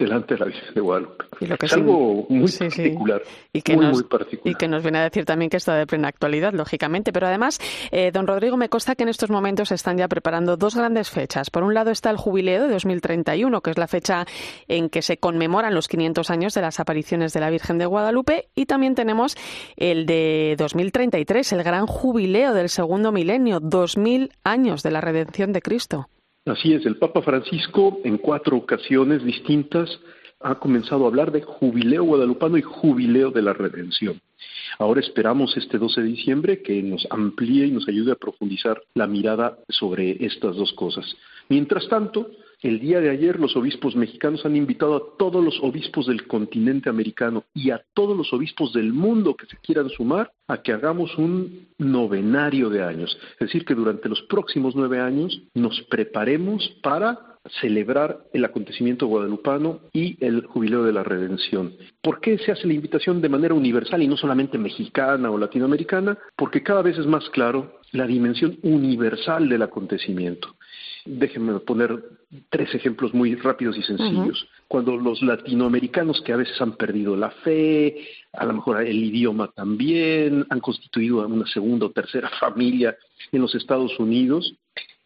delante de la Virgen de Guadalupe. es algo muy particular, Y que muy, nos, muy particular. Y que nos viene a decir también que está de plena actualidad, lógicamente. Pero además, eh, don Rodrigo, me consta que en estos momentos se están ya preparando dos grandes fechas. Por un lado está el jubileo de 2031, que es la fecha en que se conmemoran los 500 años de las apariciones de la Virgen de Guadalupe. Y también tenemos el de 2033, el gran jubileo del segundo milenio, 2000 años de la redención de Cristo. Así es, el Papa Francisco en cuatro ocasiones distintas ha comenzado a hablar de jubileo guadalupano y jubileo de la redención. Ahora esperamos este 12 de diciembre que nos amplíe y nos ayude a profundizar la mirada sobre estas dos cosas. Mientras tanto, el día de ayer los obispos mexicanos han invitado a todos los obispos del continente americano y a todos los obispos del mundo que se quieran sumar a que hagamos un novenario de años. Es decir, que durante los próximos nueve años nos preparemos para celebrar el acontecimiento guadalupano y el jubileo de la redención. ¿Por qué se hace la invitación de manera universal y no solamente mexicana o latinoamericana? Porque cada vez es más claro la dimensión universal del acontecimiento. Déjenme poner tres ejemplos muy rápidos y sencillos. Cuando los latinoamericanos que a veces han perdido la fe, a lo mejor el idioma también, han constituido una segunda o tercera familia en los Estados Unidos,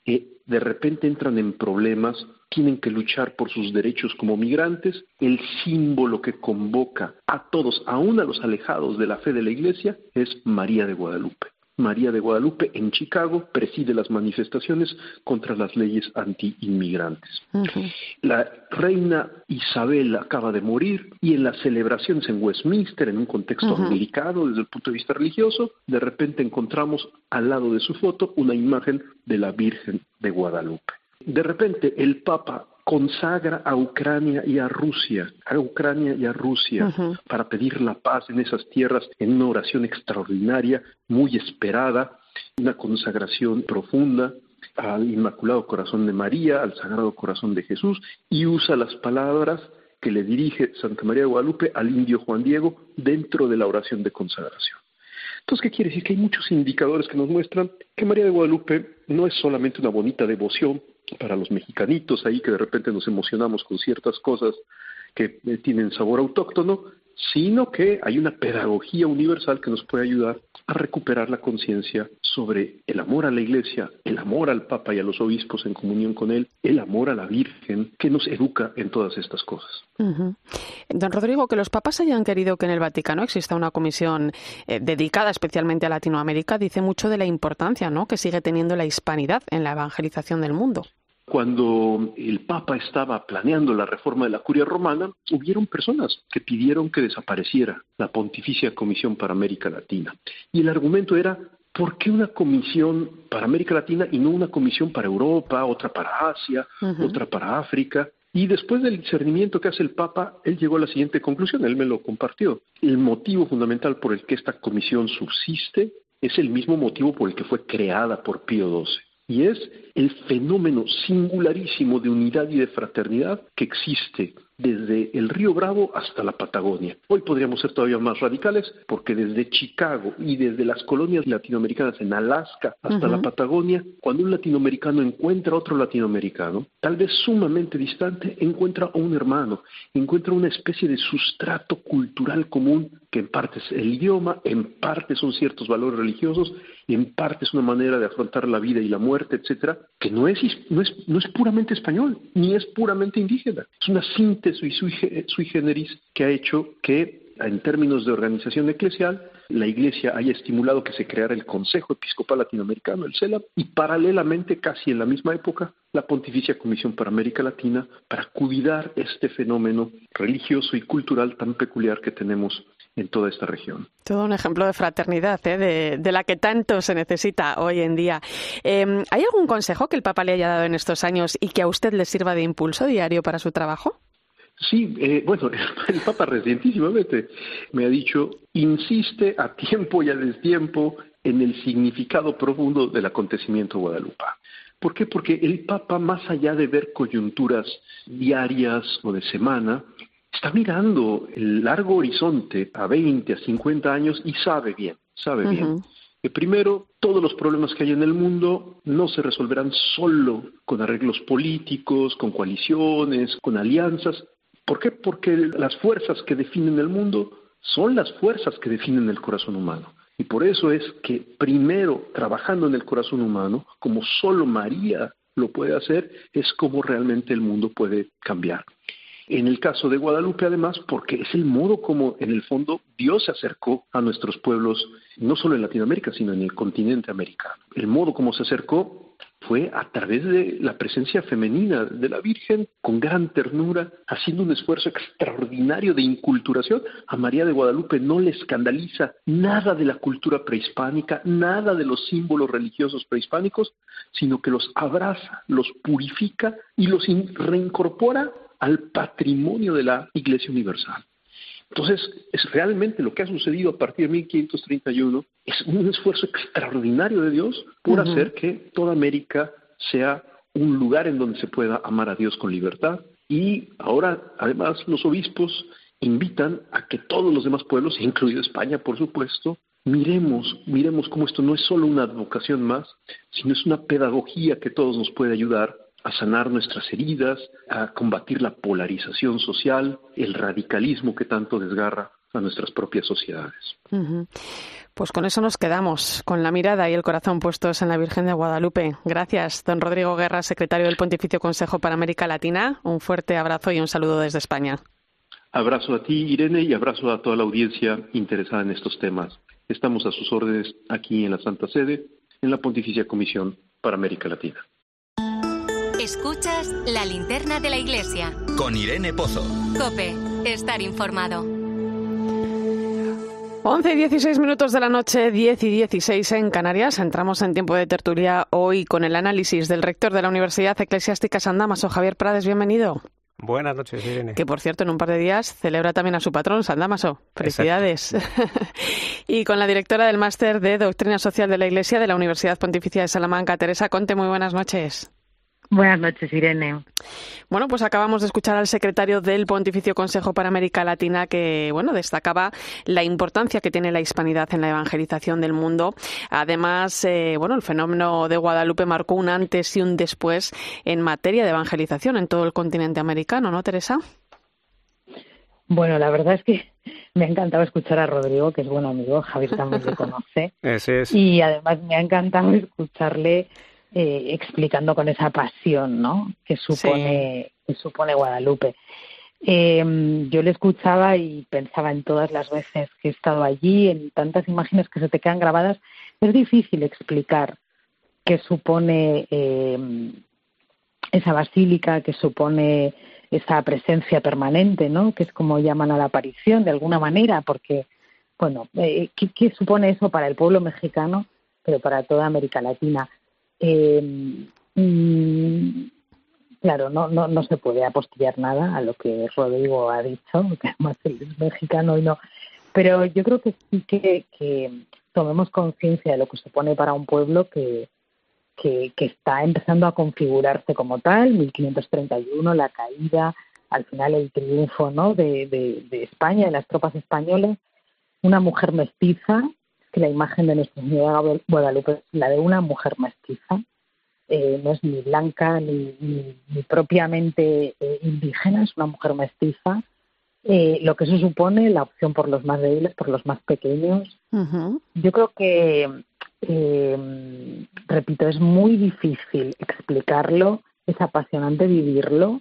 eh, de repente entran en problemas, tienen que luchar por sus derechos como migrantes, el símbolo que convoca a todos, aún a los alejados de la fe de la Iglesia, es María de Guadalupe. María de Guadalupe en Chicago preside las manifestaciones contra las leyes anti-inmigrantes. La reina Isabel acaba de morir y en las celebraciones en Westminster, en un contexto delicado desde el punto de vista religioso, de repente encontramos al lado de su foto una imagen de la Virgen de Guadalupe. De repente el Papa consagra a Ucrania y a Rusia, a Ucrania y a Rusia, para pedir la paz en esas tierras en una oración extraordinaria, muy esperada, una consagración profunda al Inmaculado Corazón de María, al Sagrado Corazón de Jesús, y usa las palabras que le dirige Santa María de Guadalupe al indio Juan Diego dentro de la oración de consagración. Entonces, ¿qué quiere decir? Que hay muchos indicadores que nos muestran que María de Guadalupe no es solamente una bonita devoción para los mexicanitos ahí que de repente nos emocionamos con ciertas cosas que eh, tienen sabor autóctono, sino que hay una pedagogía universal que nos puede ayudar a recuperar la conciencia sobre el amor a la Iglesia, el amor al Papa y a los obispos en comunión con él, el amor a la Virgen, que nos educa en todas estas cosas. Don Rodrigo, que los papas hayan querido que en el Vaticano exista una comisión eh, dedicada especialmente a Latinoamérica dice mucho de la importancia ¿no? que sigue teniendo la hispanidad en la evangelización del mundo. Cuando el Papa estaba planeando la reforma de la curia romana, hubieron personas que pidieron que desapareciera la Pontificia Comisión para América Latina. Y el argumento era, ¿por qué una comisión para América Latina y no una comisión para Europa, otra para Asia, otra para África? Y después del discernimiento que hace el Papa, él llegó a la siguiente conclusión, él me lo compartió. El motivo fundamental por el que esta comisión subsiste es el mismo motivo por el que fue creada por Pío XII y es el fenómeno singularísimo de unidad y de fraternidad que existe desde el río Bravo hasta la Patagonia. Hoy podríamos ser todavía más radicales porque desde Chicago y desde las colonias latinoamericanas en Alaska hasta la Patagonia, cuando un latinoamericano encuentra a otro latinoamericano, tal vez sumamente distante, encuentra a un hermano, encuentra una especie de sustrato cultural común que en parte es el idioma, en parte son ciertos valores religiosos, en parte es una manera de afrontar la vida y la muerte, etcétera, que no es, no es, no es puramente español, ni es puramente indígena. Es una síntesis sui, sui generis que ha hecho que, en términos de organización eclesial, la Iglesia haya estimulado que se creara el Consejo Episcopal Latinoamericano, el CELAP, y paralelamente, casi en la misma época, la Pontificia Comisión para América Latina, para cuidar este fenómeno religioso y cultural tan peculiar que tenemos en toda esta región. Todo un ejemplo de fraternidad, ¿eh? de, la que tanto se necesita hoy en día. Em, ¿Hay algún consejo que el Papa le haya dado en estos años y que a usted le sirva de impulso diario para su trabajo? Sí, eh, bueno, el Papa recientísimamente me ha dicho, insiste a tiempo y a destiempo en el significado profundo del acontecimiento Guadalupe. ¿Por qué? Porque el Papa, más allá de ver coyunturas diarias o de semana, está mirando el largo horizonte a 20, a 50 años y sabe bien, sabe bien. Que primero, todos los problemas que hay en el mundo no se resolverán solo con arreglos políticos, con coaliciones, con alianzas. ¿Por qué? Porque las fuerzas que definen el mundo son las fuerzas que definen el corazón humano. Y por eso es que primero, trabajando en el corazón humano, como solo María lo puede hacer, es como realmente el mundo puede cambiar. En el caso de Guadalupe, además, porque es el modo como, en el fondo, Dios se acercó a nuestros pueblos, no solo en Latinoamérica, sino en el continente americano. El modo como se acercó fue a través de la presencia femenina de la Virgen, con gran ternura, haciendo un esfuerzo extraordinario de inculturación. A María de Guadalupe no le escandaliza nada de la cultura prehispánica, nada de los símbolos religiosos prehispánicos, sino que los abraza, los purifica y los reincorpora al patrimonio de la Iglesia Universal. Entonces, es realmente lo que ha sucedido a partir de 1531 es un esfuerzo extraordinario de Dios por hacer que toda América sea un lugar en donde se pueda amar a Dios con libertad. Y ahora, además, los obispos invitan a que todos los demás pueblos, incluido España, por supuesto, miremos, miremos cómo esto no es solo una advocación más, sino es una pedagogía que todos nos puede ayudar a sanar nuestras heridas, a combatir la polarización social, el radicalismo que tanto desgarra a nuestras propias sociedades. Pues con eso nos quedamos, con la mirada y el corazón puestos en la Virgen de Guadalupe. Gracias, don Rodrigo Guerra, secretario del Pontificio Consejo para América Latina. Un fuerte abrazo y un saludo desde España. Abrazo a ti, Irene, y abrazo a toda la audiencia interesada en estos temas. Estamos a sus órdenes aquí en la Santa Sede, en la Pontificia Comisión para América Latina. Escuchas la linterna de la iglesia. Con Irene Pozo. Cope, estar informado. 11 y 16 minutos de la noche, 10 y 16 en Canarias. Entramos en tiempo de tertulia hoy con el análisis del rector de la Universidad Eclesiástica San Damaso, Javier Prades. Bienvenido. Buenas noches, Irene. Que por cierto, en un par de días celebra también a su patrón, San Damaso. Felicidades. y con la directora del Máster de Doctrina Social de la Iglesia de la Universidad Pontificia de Salamanca, Teresa Conte. Muy buenas noches. Buenas noches, Irene. Bueno, pues acabamos de escuchar al secretario del Pontificio Consejo para América Latina que, bueno, destacaba la importancia que tiene la hispanidad en la evangelización del mundo. Además, eh, bueno, el fenómeno de Guadalupe marcó un antes y un después en materia de evangelización en todo el continente americano, ¿no, Teresa? Bueno, la verdad es que me ha encantado escuchar a Rodrigo, que es buen amigo, Javier también lo conoce. Ese es. Y además me ha encantado escucharle eh, explicando con esa pasión ¿no? que, supone, que supone Guadalupe. Eh, yo le escuchaba y pensaba en todas las veces que he estado allí, en tantas imágenes que se te quedan grabadas. Es difícil explicar qué supone eh, esa basílica, qué supone esa presencia permanente, ¿no? Que es como llaman a la aparición de alguna manera, porque, bueno, eh, ¿qué, ¿qué, supone eso para el pueblo mexicano, pero para toda América Latina? Eh, mm, claro, no, no, no se puede apostillar nada a lo que Rodrigo ha dicho, que además es mexicano y no. Pero yo creo que sí que, tomemos conciencia de lo que supone para un pueblo que, que, que, está empezando a configurarse como tal, 1531, la caída, al final el triunfo ¿no? de, de, de España, de las tropas españolas, una mujer mestiza que la imagen de Nuestra Señora Guadalupe es la de una mujer mestiza, eh, no es ni blanca ni, ni, propiamente eh, indígena, es una mujer mestiza. Eh, lo que eso supone, la opción por los más débiles, por los más pequeños. Yo creo que, repito, es muy difícil explicarlo, es apasionante vivirlo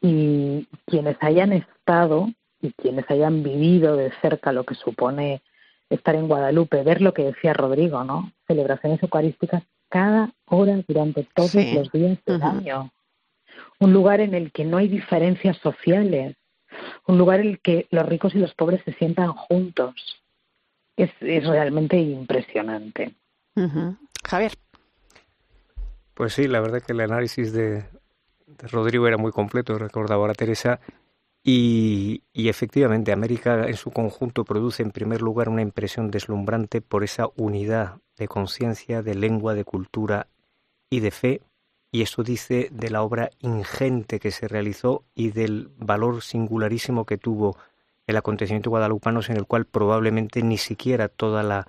y quienes hayan estado y quienes hayan vivido de cerca lo que supone estar en Guadalupe, ver lo que decía Rodrigo, ¿no? Celebraciones eucarísticas cada hora durante todos los días del año. Un lugar en el que no hay diferencias sociales, un lugar en el que los ricos y los pobres se sientan juntos. Es, es realmente impresionante. Javier. Pues sí, la verdad que el análisis de, Rodrigo era muy completo, recordaba ahora Teresa, y, efectivamente América en su conjunto produce en primer lugar una impresión deslumbrante por esa unidad de conciencia, de lengua, de cultura y de fe, y eso dice de la obra ingente que se realizó y del valor singularísimo que tuvo el acontecimiento guadalupano en el cual probablemente ni siquiera toda la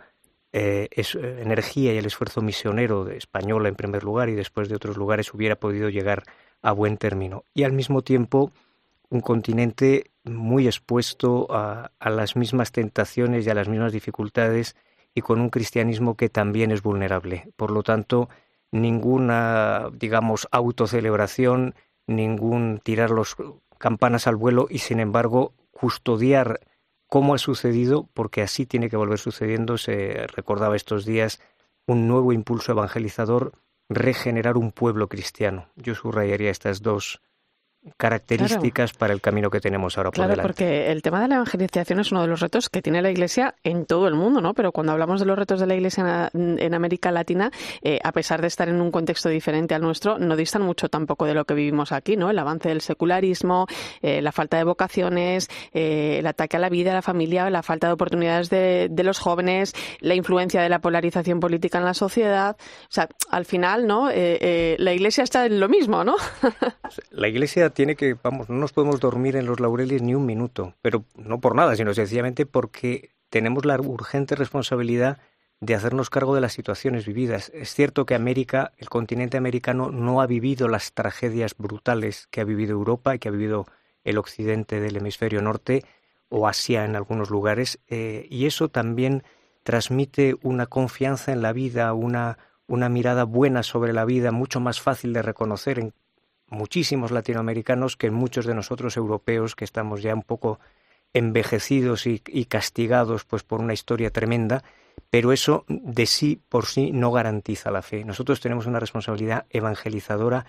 eh, eh, energía y el esfuerzo misionero de española en primer lugar y después de otros lugares hubiera podido llegar a buen término. Y al mismo tiempo un continente muy expuesto a, a las mismas tentaciones y a las mismas dificultades y con un cristianismo que también es vulnerable. Por lo tanto, ninguna, digamos, autocelebración, ningún tirar los campanas al vuelo y, sin embargo, custodiar cómo ha sucedido, porque así tiene que volver sucediendo. Se recordaba estos días un nuevo impulso evangelizador, regenerar un pueblo cristiano. Yo subrayaría estas dos características para el camino que tenemos ahora por delante. porque el tema de la evangelización es uno de los retos que tiene la Iglesia en todo el mundo, ¿no? Pero cuando hablamos de los retos de la Iglesia en, América Latina, eh, a pesar de estar en un contexto diferente al nuestro, no distan mucho tampoco de lo que vivimos aquí, ¿no? El avance del secularismo, eh, la falta de vocaciones, eh, el ataque a la vida, a la familia, la falta de oportunidades de, de, los jóvenes, la influencia de la polarización política en la sociedad. O sea, al final, ¿no? la Iglesia está en lo mismo, ¿no? la Iglesia tiene que, vamos, no nos podemos dormir en los laureles ni un minuto, pero no por nada, sino sencillamente porque tenemos la urgente responsabilidad de hacernos cargo de las situaciones vividas. Es cierto que América, el continente americano, no ha vivido las tragedias brutales que ha vivido Europa y que ha vivido el occidente del hemisferio norte o Asia en algunos lugares, eh, y eso también transmite una confianza en la vida, una, una mirada buena sobre la vida, mucho más fácil de reconocer en muchísimos latinoamericanos que muchos de nosotros europeos que estamos ya un poco envejecidos y, castigados pues por una historia tremenda, pero eso de sí por sí no garantiza la fe. Nosotros tenemos una responsabilidad evangelizadora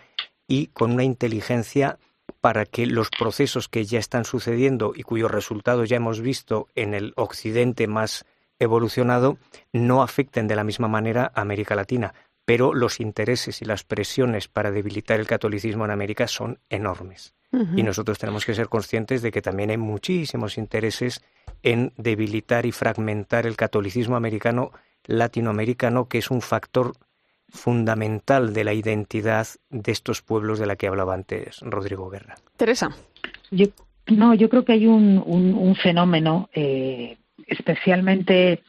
y con una inteligencia para que los procesos que ya están sucediendo y cuyos resultados ya hemos visto en el occidente más evolucionado no afecten de la misma manera a América Latina pero los intereses y las presiones para debilitar el catolicismo en América son enormes. Y nosotros tenemos que ser conscientes de que también hay muchísimos intereses en debilitar y fragmentar el catolicismo americano latinoamericano, que es un factor fundamental de la identidad de estos pueblos de la que hablaba antes Rodrigo Guerra. Teresa. Yo, no, yo creo que hay un, fenómeno eh, especialmente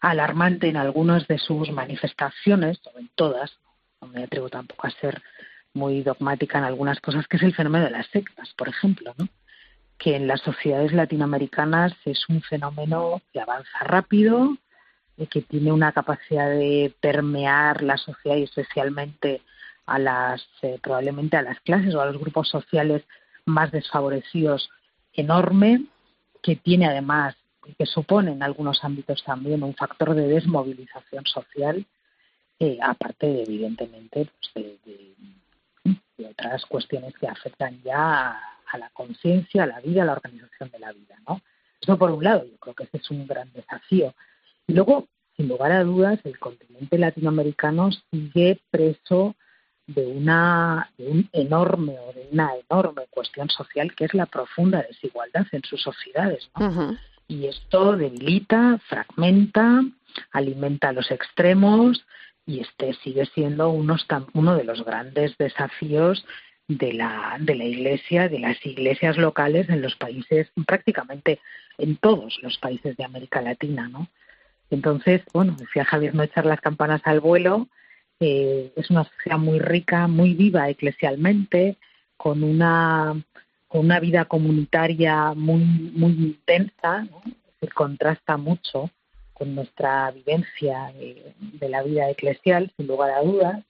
alarmante en algunas de sus manifestaciones, o en todas, no me atrevo tampoco a ser muy dogmática en algunas cosas, que es el fenómeno de las sectas, por ejemplo, ¿no? que en las sociedades latinoamericanas es un fenómeno que avanza rápido, y que tiene una capacidad de permear la sociedad y especialmente a las eh, probablemente a las clases o a los grupos sociales más desfavorecidos enorme, que tiene además que supone en algunos ámbitos también un factor de desmovilización social, eh, aparte de, evidentemente pues de, otras cuestiones que afectan ya a, la conciencia, a la vida, a la organización de la vida. ¿no? Eso por un lado, yo creo que ese es un gran desafío. Y luego, sin lugar a dudas, el continente latinoamericano sigue preso de una de un enorme o de una enorme cuestión social que es la profunda desigualdad en sus sociedades. ¿no? Y esto debilita, fragmenta, alimenta los extremos y este sigue siendo uno de los grandes desafíos de la, de la Iglesia, de las iglesias locales en los países, prácticamente en todos los países de América Latina, ¿no? Entonces, bueno, decía Javier, no echar las campanas al vuelo, eh, es una sociedad muy rica, muy viva eclesialmente, con una con una vida comunitaria muy, muy intensa, que contrasta mucho con nuestra vivencia de, la vida eclesial, sin lugar a dudas,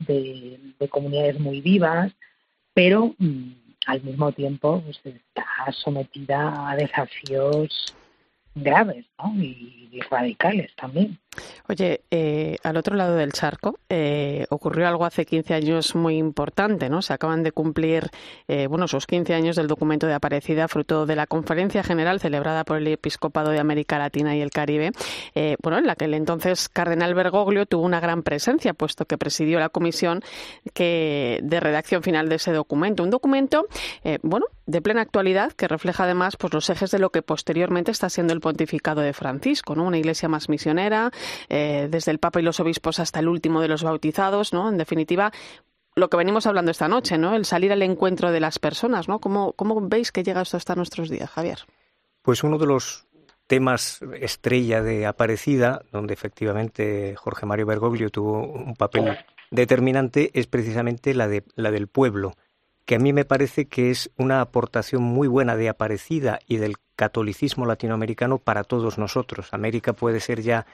de, comunidades muy vivas, pero mm, al mismo tiempo pues, está sometida a desafíos graves ¿no? y, radicales también. Oye, eh, al otro lado del charco eh, ocurrió algo hace 15 años muy importante, ¿no? Se acaban de cumplir, eh, bueno, sus 15 años del documento de Aparecida, fruto de la conferencia general celebrada por el Episcopado de América Latina y el Caribe, eh, bueno, en la que el entonces cardenal Bergoglio tuvo una gran presencia, puesto que presidió la comisión que, de redacción final de ese documento. Un documento, eh, bueno, de plena actualidad que refleja además pues, los ejes de lo que posteriormente está siendo el pontificado de Francisco, ¿no? Una iglesia más misionera, eh, desde el Papa y los obispos hasta el último de los bautizados, ¿no? En definitiva, lo que venimos hablando esta noche, ¿no? El salir al encuentro de las personas, ¿no? ¿Cómo, cómo veis que llega esto hasta nuestros días, Javier? Pues uno de los temas estrella de Aparecida, donde efectivamente Jorge Mario Bergoglio tuvo un papel determinante, es precisamente la, de, la del pueblo, que a mí me parece que es una aportación muy buena de Aparecida y del catolicismo latinoamericano para todos nosotros. América puede ser ya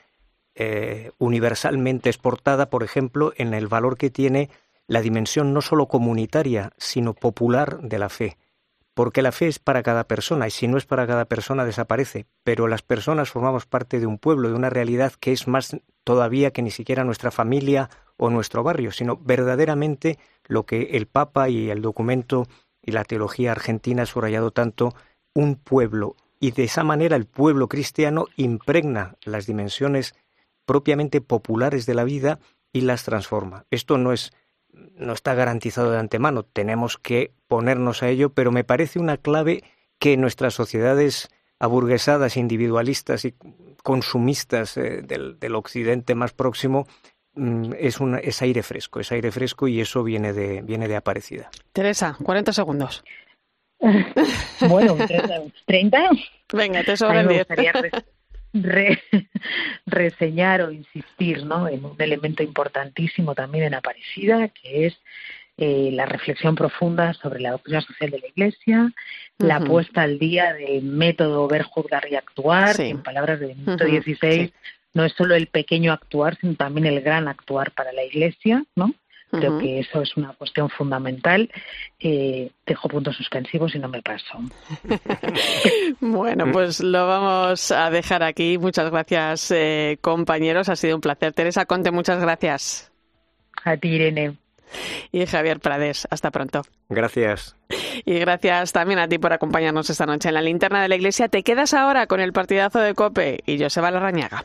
eh, universalmente exportada, por ejemplo, en el valor que tiene la dimensión no solo comunitaria, sino popular de la fe porque la fe es para cada persona y si no es para cada persona desaparece, pero las personas formamos parte de un pueblo, de una realidad que es más todavía que ni siquiera nuestra familia o nuestro barrio, sino verdaderamente lo que el Papa y el documento y la teología argentina ha subrayado tanto, un pueblo. Y de esa manera el pueblo cristiano impregna las dimensiones propiamente populares de la vida y las transforma. Esto no es no está garantizado de antemano, tenemos que ponernos a ello, pero me parece una clave que nuestras sociedades aburguesadas, individualistas y consumistas eh, del, del, occidente más próximo es, un, es aire fresco, es aire fresco y eso viene de, viene de Aparecida. Teresa, 40 segundos. bueno, 30. Venga, te sobran 10 re, reseñar o insistir ¿no? en un elemento importantísimo también en Aparecida, que es eh, la reflexión profunda sobre la doctrina social de la Iglesia, uh -huh. la puesta al día del método ver, juzgar y actuar, sí. que en palabras del Benito uh -huh. XVI sí. No es solo el pequeño actuar, sino también el gran actuar para la Iglesia, ¿no? Creo uh -huh. que eso es una cuestión fundamental. Eh, dejo puntos suspensivos y no me paso. bueno, pues lo vamos a dejar aquí. Muchas gracias, eh, compañeros. Ha sido un placer. Teresa Conte, muchas gracias. A ti, Irene. Y Javier Prades, hasta pronto. Gracias. Y gracias también a ti por acompañarnos esta noche en la linterna de la iglesia. Te quedas ahora con el partidazo de Cope y Joseba Larrañaga.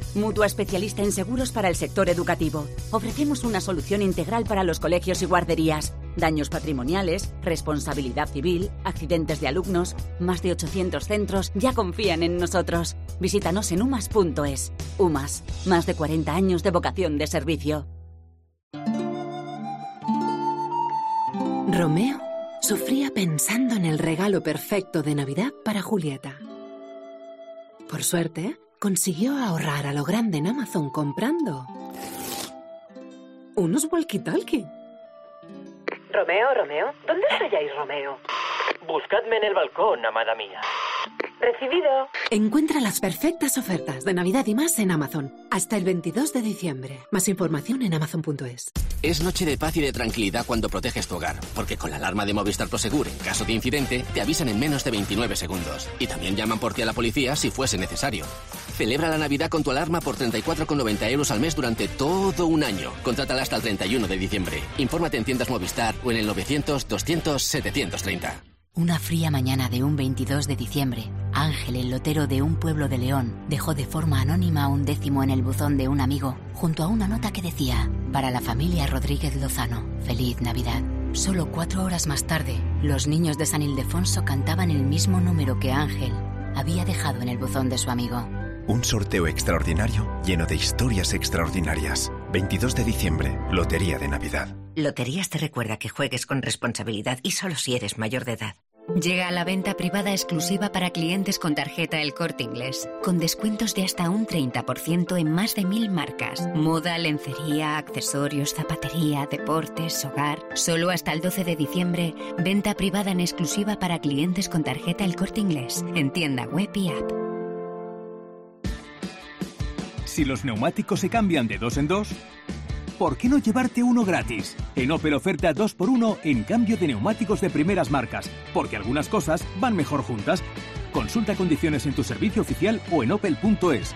mutua especialista en seguros para el sector educativo. Ofrecemos una solución integral para los colegios y guarderías. Daños patrimoniales, responsabilidad civil, accidentes de alumnos. Más de 800 centros ya confían en nosotros. Visítanos en umas.es. UMAS, más de 40 años de vocación de servicio. Romeo sufría pensando en el regalo perfecto de Navidad para Julieta. Por suerte, consiguió ahorrar a lo grande en Amazon comprando unos walkie-talkie. Romeo, Romeo, ¿dónde estáis, Romeo? Buscadme en el balcón, amada mía. Recibido. Encuentra las perfectas ofertas de Navidad y más en Amazon. Hasta el 22 de diciembre. Más información en amazon.es. Es noche de paz y de tranquilidad cuando proteges tu hogar. Porque con la alarma de Movistar Prosegur, en caso de incidente, te avisan en menos de 29 segundos. Y también llaman por ti a la policía si fuese necesario. Celebra la Navidad con tu alarma por 34,90 euros al mes durante todo un año. Contrátala hasta el 31 de diciembre. Infórmate en tiendas Movistar o en el 900 200 730. Una fría mañana de un 22 de diciembre, Ángel, el lotero de un pueblo de León, dejó de forma anónima un décimo en el buzón de un amigo, junto a una nota que decía, para la familia Rodríguez Lozano, feliz Navidad. Solo cuatro horas más tarde, los niños de San Ildefonso cantaban el mismo número que Ángel había dejado en el buzón de su amigo. Un sorteo extraordinario lleno de historias extraordinarias. 22 de diciembre, Lotería de Navidad. Loterías te recuerda que juegues con responsabilidad y solo si eres mayor de edad. Llega a la venta privada exclusiva para clientes con tarjeta El Corte Inglés, con descuentos de hasta un 30% en más de mil marcas. Moda, lencería, accesorios, zapatería, deportes, hogar. Solo hasta el 12 de diciembre, venta privada en exclusiva para clientes con tarjeta El Corte Inglés, en tienda web y app. Si los neumáticos se cambian de dos en dos, ¿por qué no llevarte uno gratis? En Opel oferta 2x1 en cambio de neumáticos de primeras marcas, porque algunas cosas van mejor juntas. Consulta condiciones en tu servicio oficial o en opel.es.